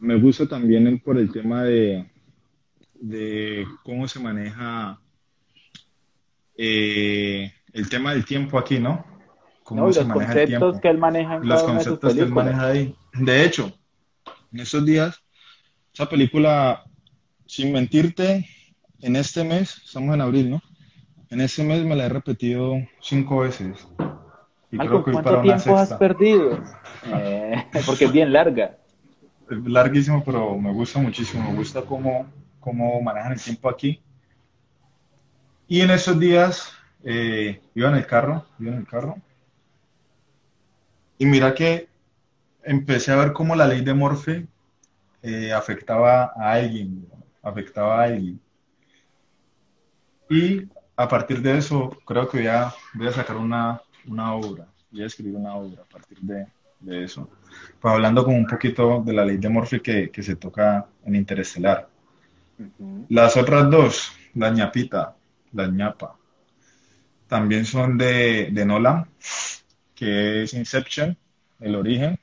me gusta también por el tema de, de cómo se maneja eh, el tema del tiempo aquí, ¿no? Cómo los conceptos que él maneja en Los conceptos que él maneja ahí. De hecho, en estos días, esa película, sin mentirte, en este mes, estamos en abril, ¿no? En este mes me la he repetido cinco veces. Y creo que ¿cuánto tiempo has perdido? Eh, porque es bien larga larguísimo, pero me gusta muchísimo. Me gusta cómo, cómo manejan el tiempo aquí. Y en esos días eh, iba en el carro, iba en el carro. Y mira que empecé a ver cómo la ley de Morphy eh, afectaba a alguien, afectaba a alguien. Y a partir de eso, creo que ya voy a sacar una, una obra, voy a escribir una obra a partir de, de eso. Pues hablando como un poquito de la ley de Morphy que, que se toca en Interestelar. Las otras dos, la ñapita, la ñapa, también son de, de Nolan, que es Inception, el origen.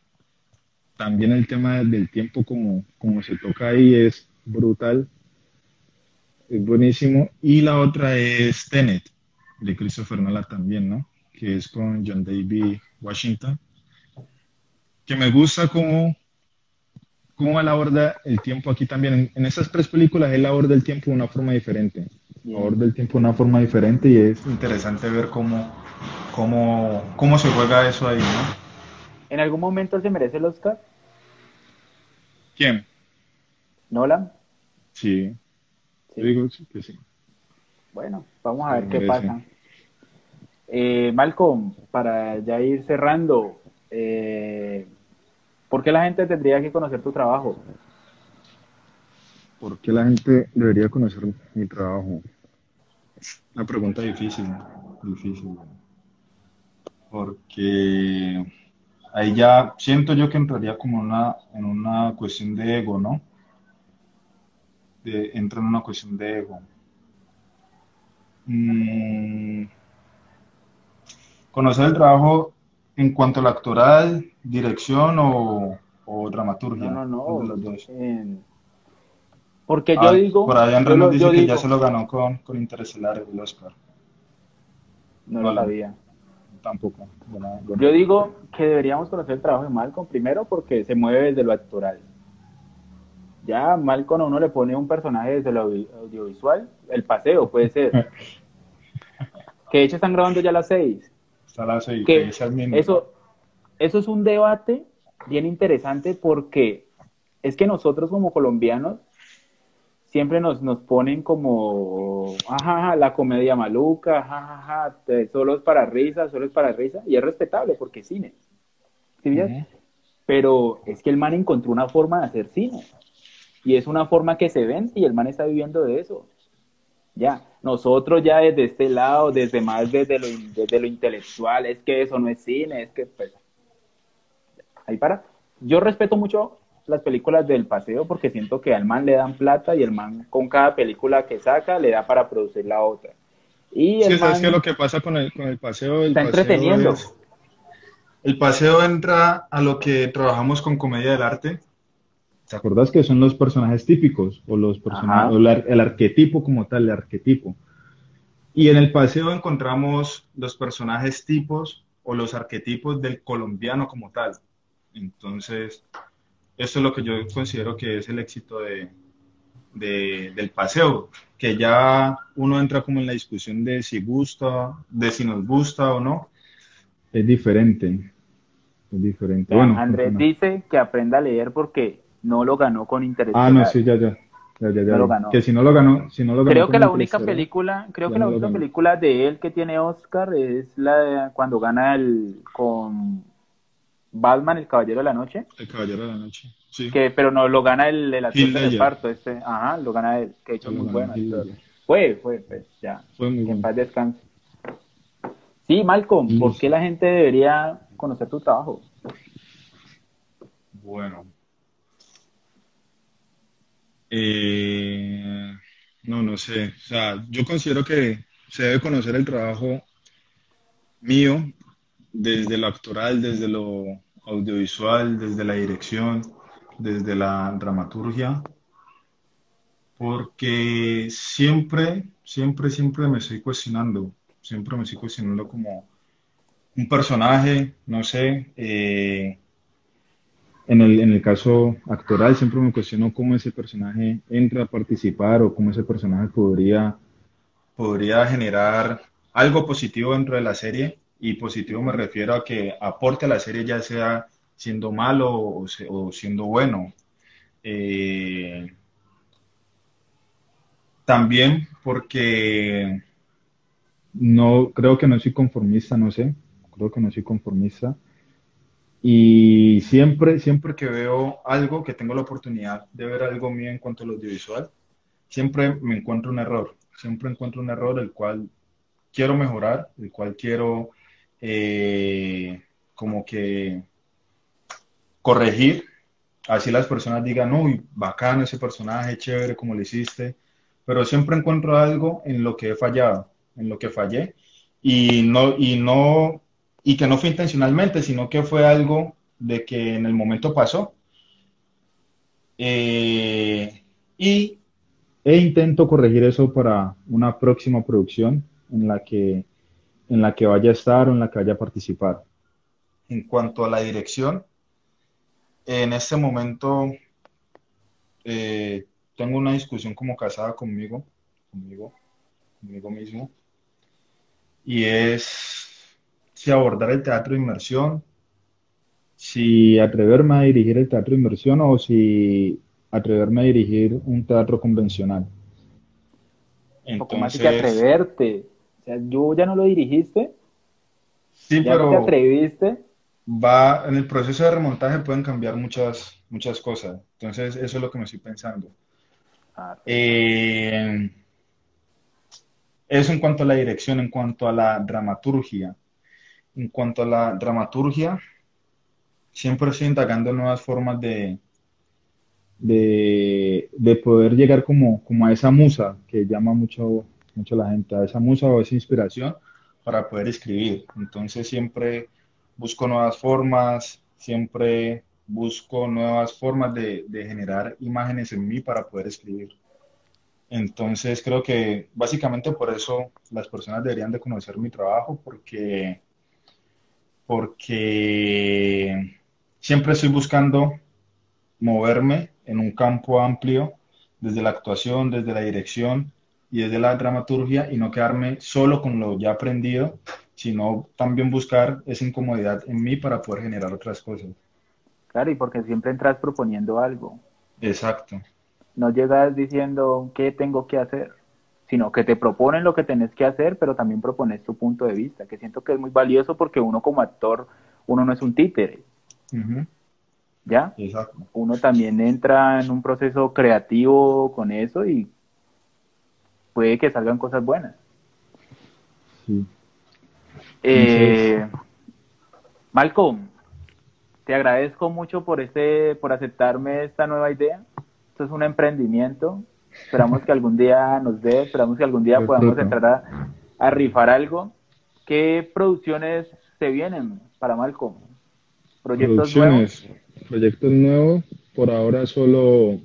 También el tema del tiempo como, como se toca ahí es brutal, es buenísimo. Y la otra es Tenet, de Christopher Nolan también, ¿no? Que es con John David Washington que me gusta cómo, cómo él aborda el tiempo aquí también. En, esas tres películas él aborda el tiempo de una forma diferente. Aborda el tiempo de una forma diferente y es interesante ver cómo, cómo, cómo se juega eso ahí, ¿no? ¿En algún momento se merece el Oscar? ¿Quién? ¿Nolan? Sí. sí. digo que sí. Bueno, vamos a ver qué pasa. Eh, Malcolm, para ya ir cerrando, eh, ¿Por qué la gente tendría que conocer tu trabajo? ¿Por qué la gente debería conocer mi trabajo? Una pregunta difícil, difícil. Porque ahí ya siento yo que entraría como una, en una cuestión de ego, ¿no? entra en una cuestión de ego. Mm, conocer el trabajo en cuanto a la actoral, dirección o, dramaturgia. No, no, no. Porque yo ah, digo. Por ahí Andrés dice que ya se lo ganó con, con Interestelar el Oscar. No lo sabía. Tampoco. Yo digo que deberíamos conocer el trabajo de Malcolm primero porque se mueve desde lo actoral. Ya Malcolm a uno le pone un personaje desde lo audiovisual, el paseo puede ser. que de hecho están grabando ya a las seis. a las seis, eso, eso es un debate bien interesante porque es que nosotros como colombianos siempre nos, nos ponen como, ajá, la comedia maluca, jajaja, solo es para risa, solo es para risa, y es respetable porque es cine. ¿Sí Pero es que el man encontró una forma de hacer cine, y es una forma que se vende y el man está viviendo de eso. Ya, nosotros ya desde este lado, desde más desde lo, desde lo intelectual, es que eso no es cine, es que pues, ahí para. Yo respeto mucho las películas del paseo porque siento que al man le dan plata y el man con cada película que saca le da para producir la otra. Y el sí, ¿sabes qué lo que pasa con el, con el paseo? está entreteniendo. el paseo entra a lo que trabajamos con comedia del arte. ¿Te acuerdas que son los personajes típicos o los personajes, el arquetipo como tal, el arquetipo? Y en el paseo encontramos los personajes tipos o los arquetipos del colombiano como tal. Entonces, eso es lo que yo considero que es el éxito de, del paseo, que ya uno entra como en la discusión de si gusta, de si nos gusta o no. Es diferente. Es diferente. bueno, Andrés dice que aprenda a leer porque no lo ganó con interés. Ah, no, sí, ya, ya. Ya, ya, ya. lo ganó. Que si no lo ganó, si no lo ganó creo que la única película, creo que la única película de él que tiene Oscar es la de cuando gana el con Batman, el Caballero de la Noche. El Caballero de la Noche, sí. Que, pero no lo gana el, el actor de parto, este. Ajá, lo gana él, que hecho muy bueno. Fue, fue, pues, ya. Fue muy en paz descanse. Sí, Malcolm, ¿por qué la gente debería conocer tu trabajo? Bueno. Eh, no, no sé. O sea, yo considero que se debe conocer el trabajo mío desde lo actoral, desde lo audiovisual, desde la dirección, desde la dramaturgia, porque siempre, siempre, siempre me estoy cuestionando, siempre me estoy cuestionando como un personaje, no sé, eh, en, el, en el caso actoral siempre me cuestiono cómo ese personaje entra a participar o cómo ese personaje podría, podría generar algo positivo dentro de la serie y positivo me refiero a que aporte a la serie ya sea siendo malo o, siendo bueno. Eh, también porque no creo que no soy conformista, no sé, creo que no soy conformista. Y siempre, siempre que veo algo, que tengo la oportunidad de ver algo mío en cuanto a lo audiovisual, siempre me encuentro un error, siempre encuentro un error el cual quiero mejorar, el cual quiero eh, como que corregir, así las personas digan, uy, bacano ese personaje, chévere como lo hiciste, pero siempre encuentro algo en lo que he fallado, en lo que fallé, y no, y no, y que no fue intencionalmente, sino que fue algo de que en el momento pasó. Eh, y e intento corregir eso para una próxima producción en la que en la que vaya a estar o en la que vaya a participar. En cuanto a la dirección, en este momento eh, tengo una discusión como casada conmigo, conmigo, conmigo mismo, y es si abordar el teatro de inmersión, si atreverme a dirigir el teatro de inmersión o si atreverme a dirigir un teatro convencional. Entonces, más que atreverte sea, yo ya no lo dirigiste. Sí, ya pero. te atreviste. Va, en el proceso de remontaje pueden cambiar muchas, muchas cosas. Entonces, eso es lo que me estoy pensando. Ah, eh, eso en cuanto a la dirección, en cuanto a la dramaturgia. En cuanto a la dramaturgia, siempre estoy indagando nuevas formas de, de, de, poder llegar como, como a esa musa que llama mucho, mucho la gente, a esa musa o esa inspiración para poder escribir. Entonces siempre busco nuevas formas, siempre busco nuevas formas de, de generar imágenes en mí para poder escribir. Entonces creo que básicamente por eso las personas deberían de conocer mi trabajo porque, porque siempre estoy buscando moverme en un campo amplio desde la actuación, desde la dirección y desde la dramaturgia y no quedarme solo con lo ya aprendido, sino también buscar esa incomodidad en mí para poder generar otras cosas. Claro, y porque siempre entras proponiendo algo. Exacto no llegas diciendo qué tengo que hacer, sino que te proponen lo que tenés que hacer, pero también propones tu punto de vista, que siento que es muy valioso porque uno como actor, uno no es un títere. ¿Ya? Exacto. Uno también entra en un proceso creativo con eso y puede que salgan cosas buenas. Sí. Eh, Malcolm, te agradezco mucho por este, por aceptarme esta nueva idea. Esto es un emprendimiento. Esperamos que algún día nos dé, esperamos que algún día podamos entrar a, rifar algo. ¿Qué producciones se vienen para Malcolm? ¿Proyectos nuevos? Proyectos nuevos. Por ahora solo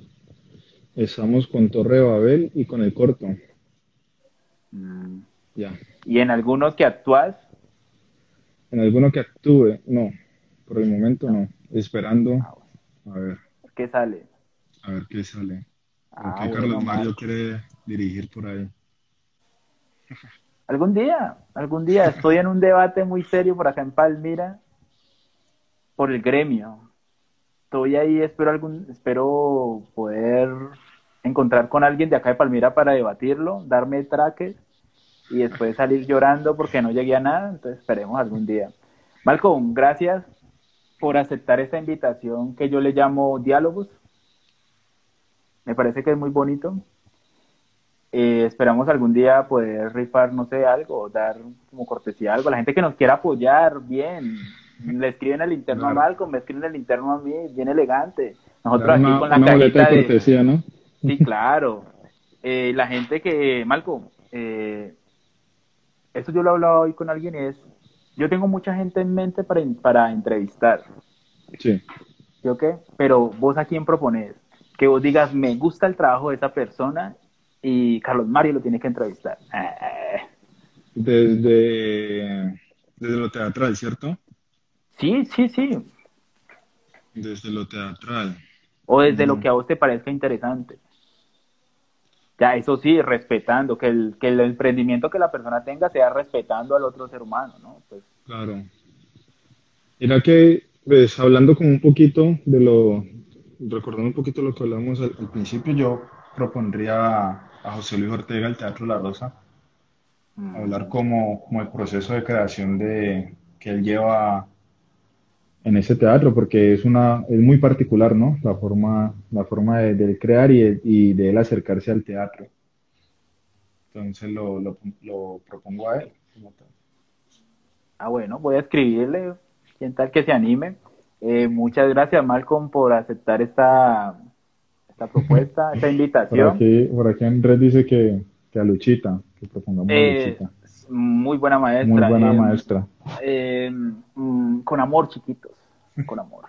estamos con Torre de Babel y con el corto. Mm. Ya. ¿Y en alguno que actúas? En alguno que actúe, no. Por el momento no. Esperando. Ah, a ver. ¿Qué sale? A ver qué sale. Ah, Carlos Mario quiere dirigir por ahí. Algún día, algún día. Estoy en un debate muy serio por acá en Palmira por el gremio. Estoy ahí, espero algún, espero poder encontrar con alguien de acá de Palmira para debatirlo, darme traques y después salir llorando porque no llegué a nada. Entonces esperemos algún día. Malcolm, gracias por aceptar esta invitación que yo le llamo diálogos me parece que es muy bonito. Eh, esperamos algún día poder rifar, no sé, algo, dar como cortesía algo. La gente que nos quiera apoyar, bien. Le escriben el interno a Malcolm, me escriben el interno a mí, bien elegante. Nosotros aquí con la cajita de... cortesía, ¿no? Sí, claro. Eh, la gente que, Malcolm, eh, eso yo lo he hablado hoy con alguien y es, yo tengo mucha gente en mente para, para entrevistar. Sí. ¿Sí o qué? Pero vos a quién propones? que vos digas, me gusta el trabajo de esa persona y Carlos Mario lo tiene que entrevistar. Desde, desde lo teatral, ¿cierto? Sí, sí, sí. Desde lo teatral. O desde lo mm. que a vos te parezca interesante. Ya, eso sí, respetando, que el, que el emprendimiento que la persona tenga sea respetando al otro ser humano, ¿no? Pues, claro. Mira que, pues, hablando como un poquito de lo, recordando un poquito lo que hablamos al, principio, yo propondría a, José Luis Ortega, el Teatro La Rosa, mm. hablar como, como el proceso de creación de, que él lleva en ese teatro, porque es, una, es muy particular, ¿no? La forma, la forma de, crear y, y, de él acercarse al teatro. Entonces lo, lo, lo propongo a él. Ah, bueno, voy a escribirle, quien tal que se anime. Eh, muchas gracias, Malcolm, por aceptar esta, esta propuesta, esta invitación. Por aquí, por aquí Andrés dice que, que a Luchita, que propongamos a eh, Muy buena maestra. Muy buena eh, maestra. Mm, con amor, chiquitos, con amor.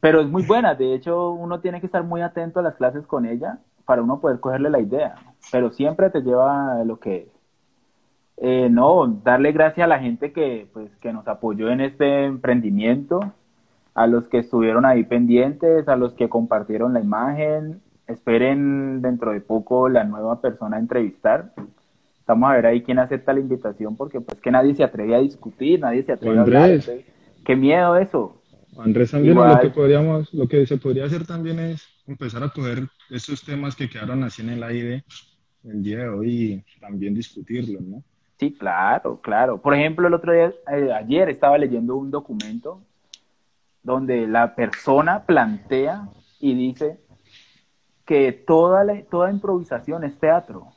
Pero es muy buena, de hecho, uno tiene que estar muy atento a las clases con ella para uno poder cogerle la idea, pero siempre te lleva lo que es. no, darle gracias a la gente que, pues, que nos apoyó en este emprendimiento, a los que estuvieron ahí pendientes, a los que compartieron la imagen. Esperen dentro de poco la nueva persona a entrevistar. Vamos a ver ahí quién acepta la invitación, porque pues que nadie se atreve a discutir, nadie se atreve a hablar. Qué miedo eso. Andrés también lo que podríamos, lo que se podría hacer también es empezar a coger estos temas que quedaron así en el aire el día de hoy y también discutirlos, ¿no? Sí, claro, claro. Por ejemplo, el otro día, eh, ayer estaba leyendo un documento donde la persona plantea y dice que toda, la, toda improvisación es teatro.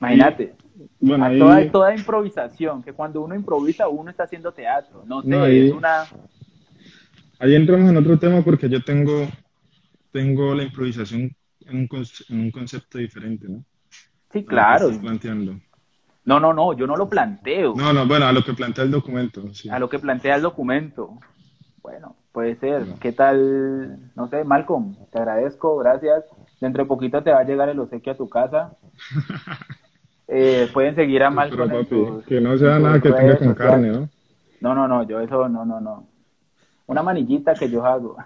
Imagínate. toda, toda, improvisación, que cuando uno improvisa, uno está haciendo teatro. No sé, es una. ahí entramos en otro tema porque yo tengo, tengo la improvisación en un, en un concepto diferente, ¿no? Sí, claro. planteando. No, no, no, yo no lo planteo. No, no, bueno, a lo que plantea el documento. A lo que plantea el documento. Bueno, puede ser. ¿Qué tal? No sé, Malcolm, te agradezco, gracias. Dentro de poquito te va a llegar el obsequio a tu casa. Eh, pueden seguir a Malcolm. que no sea nada que tenga con carne, ¿no? No, no, no, yo eso, no, no, no. Una manillita que yo hago.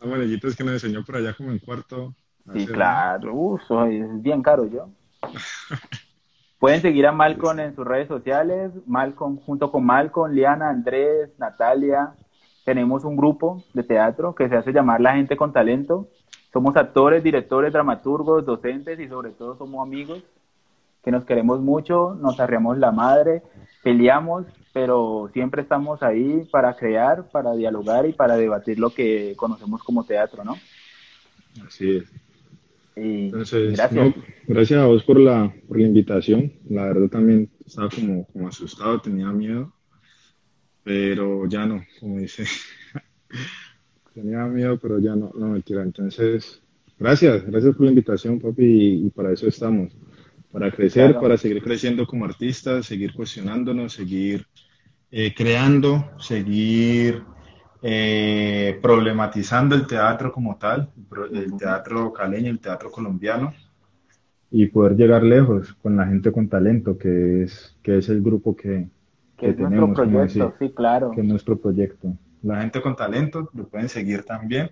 Una manillita es que me enseñó por allá como en cuarto. Sí, claro, Uf, es bien caro yo. Pueden seguir a Malcolm en sus redes sociales, Malcolm junto con Malcolm, Liana, Andrés, Natalia. Tenemos un grupo de teatro que se hace llamar La Gente con Talento. Somos actores, directores, dramaturgos, docentes y sobre todo somos amigos que nos queremos mucho, nos arreamos la madre, peleamos, pero siempre estamos ahí para crear, para dialogar y para debatir lo que conocemos como teatro, ¿no? Así es. Entonces, gracias. gracias a vos por la, por la invitación. La verdad también estaba como, como asustado, tenía miedo, pero ya no, como dice. tenía miedo, pero ya no, no mentira. Entonces, gracias, gracias por la invitación, papi, y, para eso estamos. Para crecer, para seguir creciendo como artistas, seguir cuestionándonos, seguir eh, creando, seguir eh, problematizando el teatro como tal, el teatro caleño, el teatro colombiano, y poder llegar lejos con la gente con talento, que es, que es el grupo que, que, tenemos. Nuestro proyecto, sí, claro. Que es nuestro proyecto. La gente con talento lo pueden seguir también.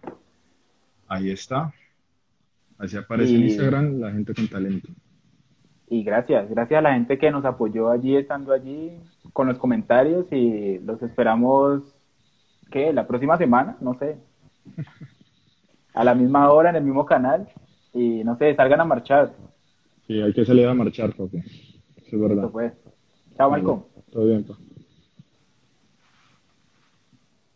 Ahí está. Así aparece en Instagram, la gente con talento. Y gracias, gracias a la gente que nos apoyó allí, estando allí, con los comentarios y los esperamos ¿qué? La próxima semana, no sé. A la misma hora, en el mismo canal. Y no sé, salgan a marchar. Sí, hay que salir a marchar, papi. es verdad. Pues. Chao, Malcolm. Todo bien, pa.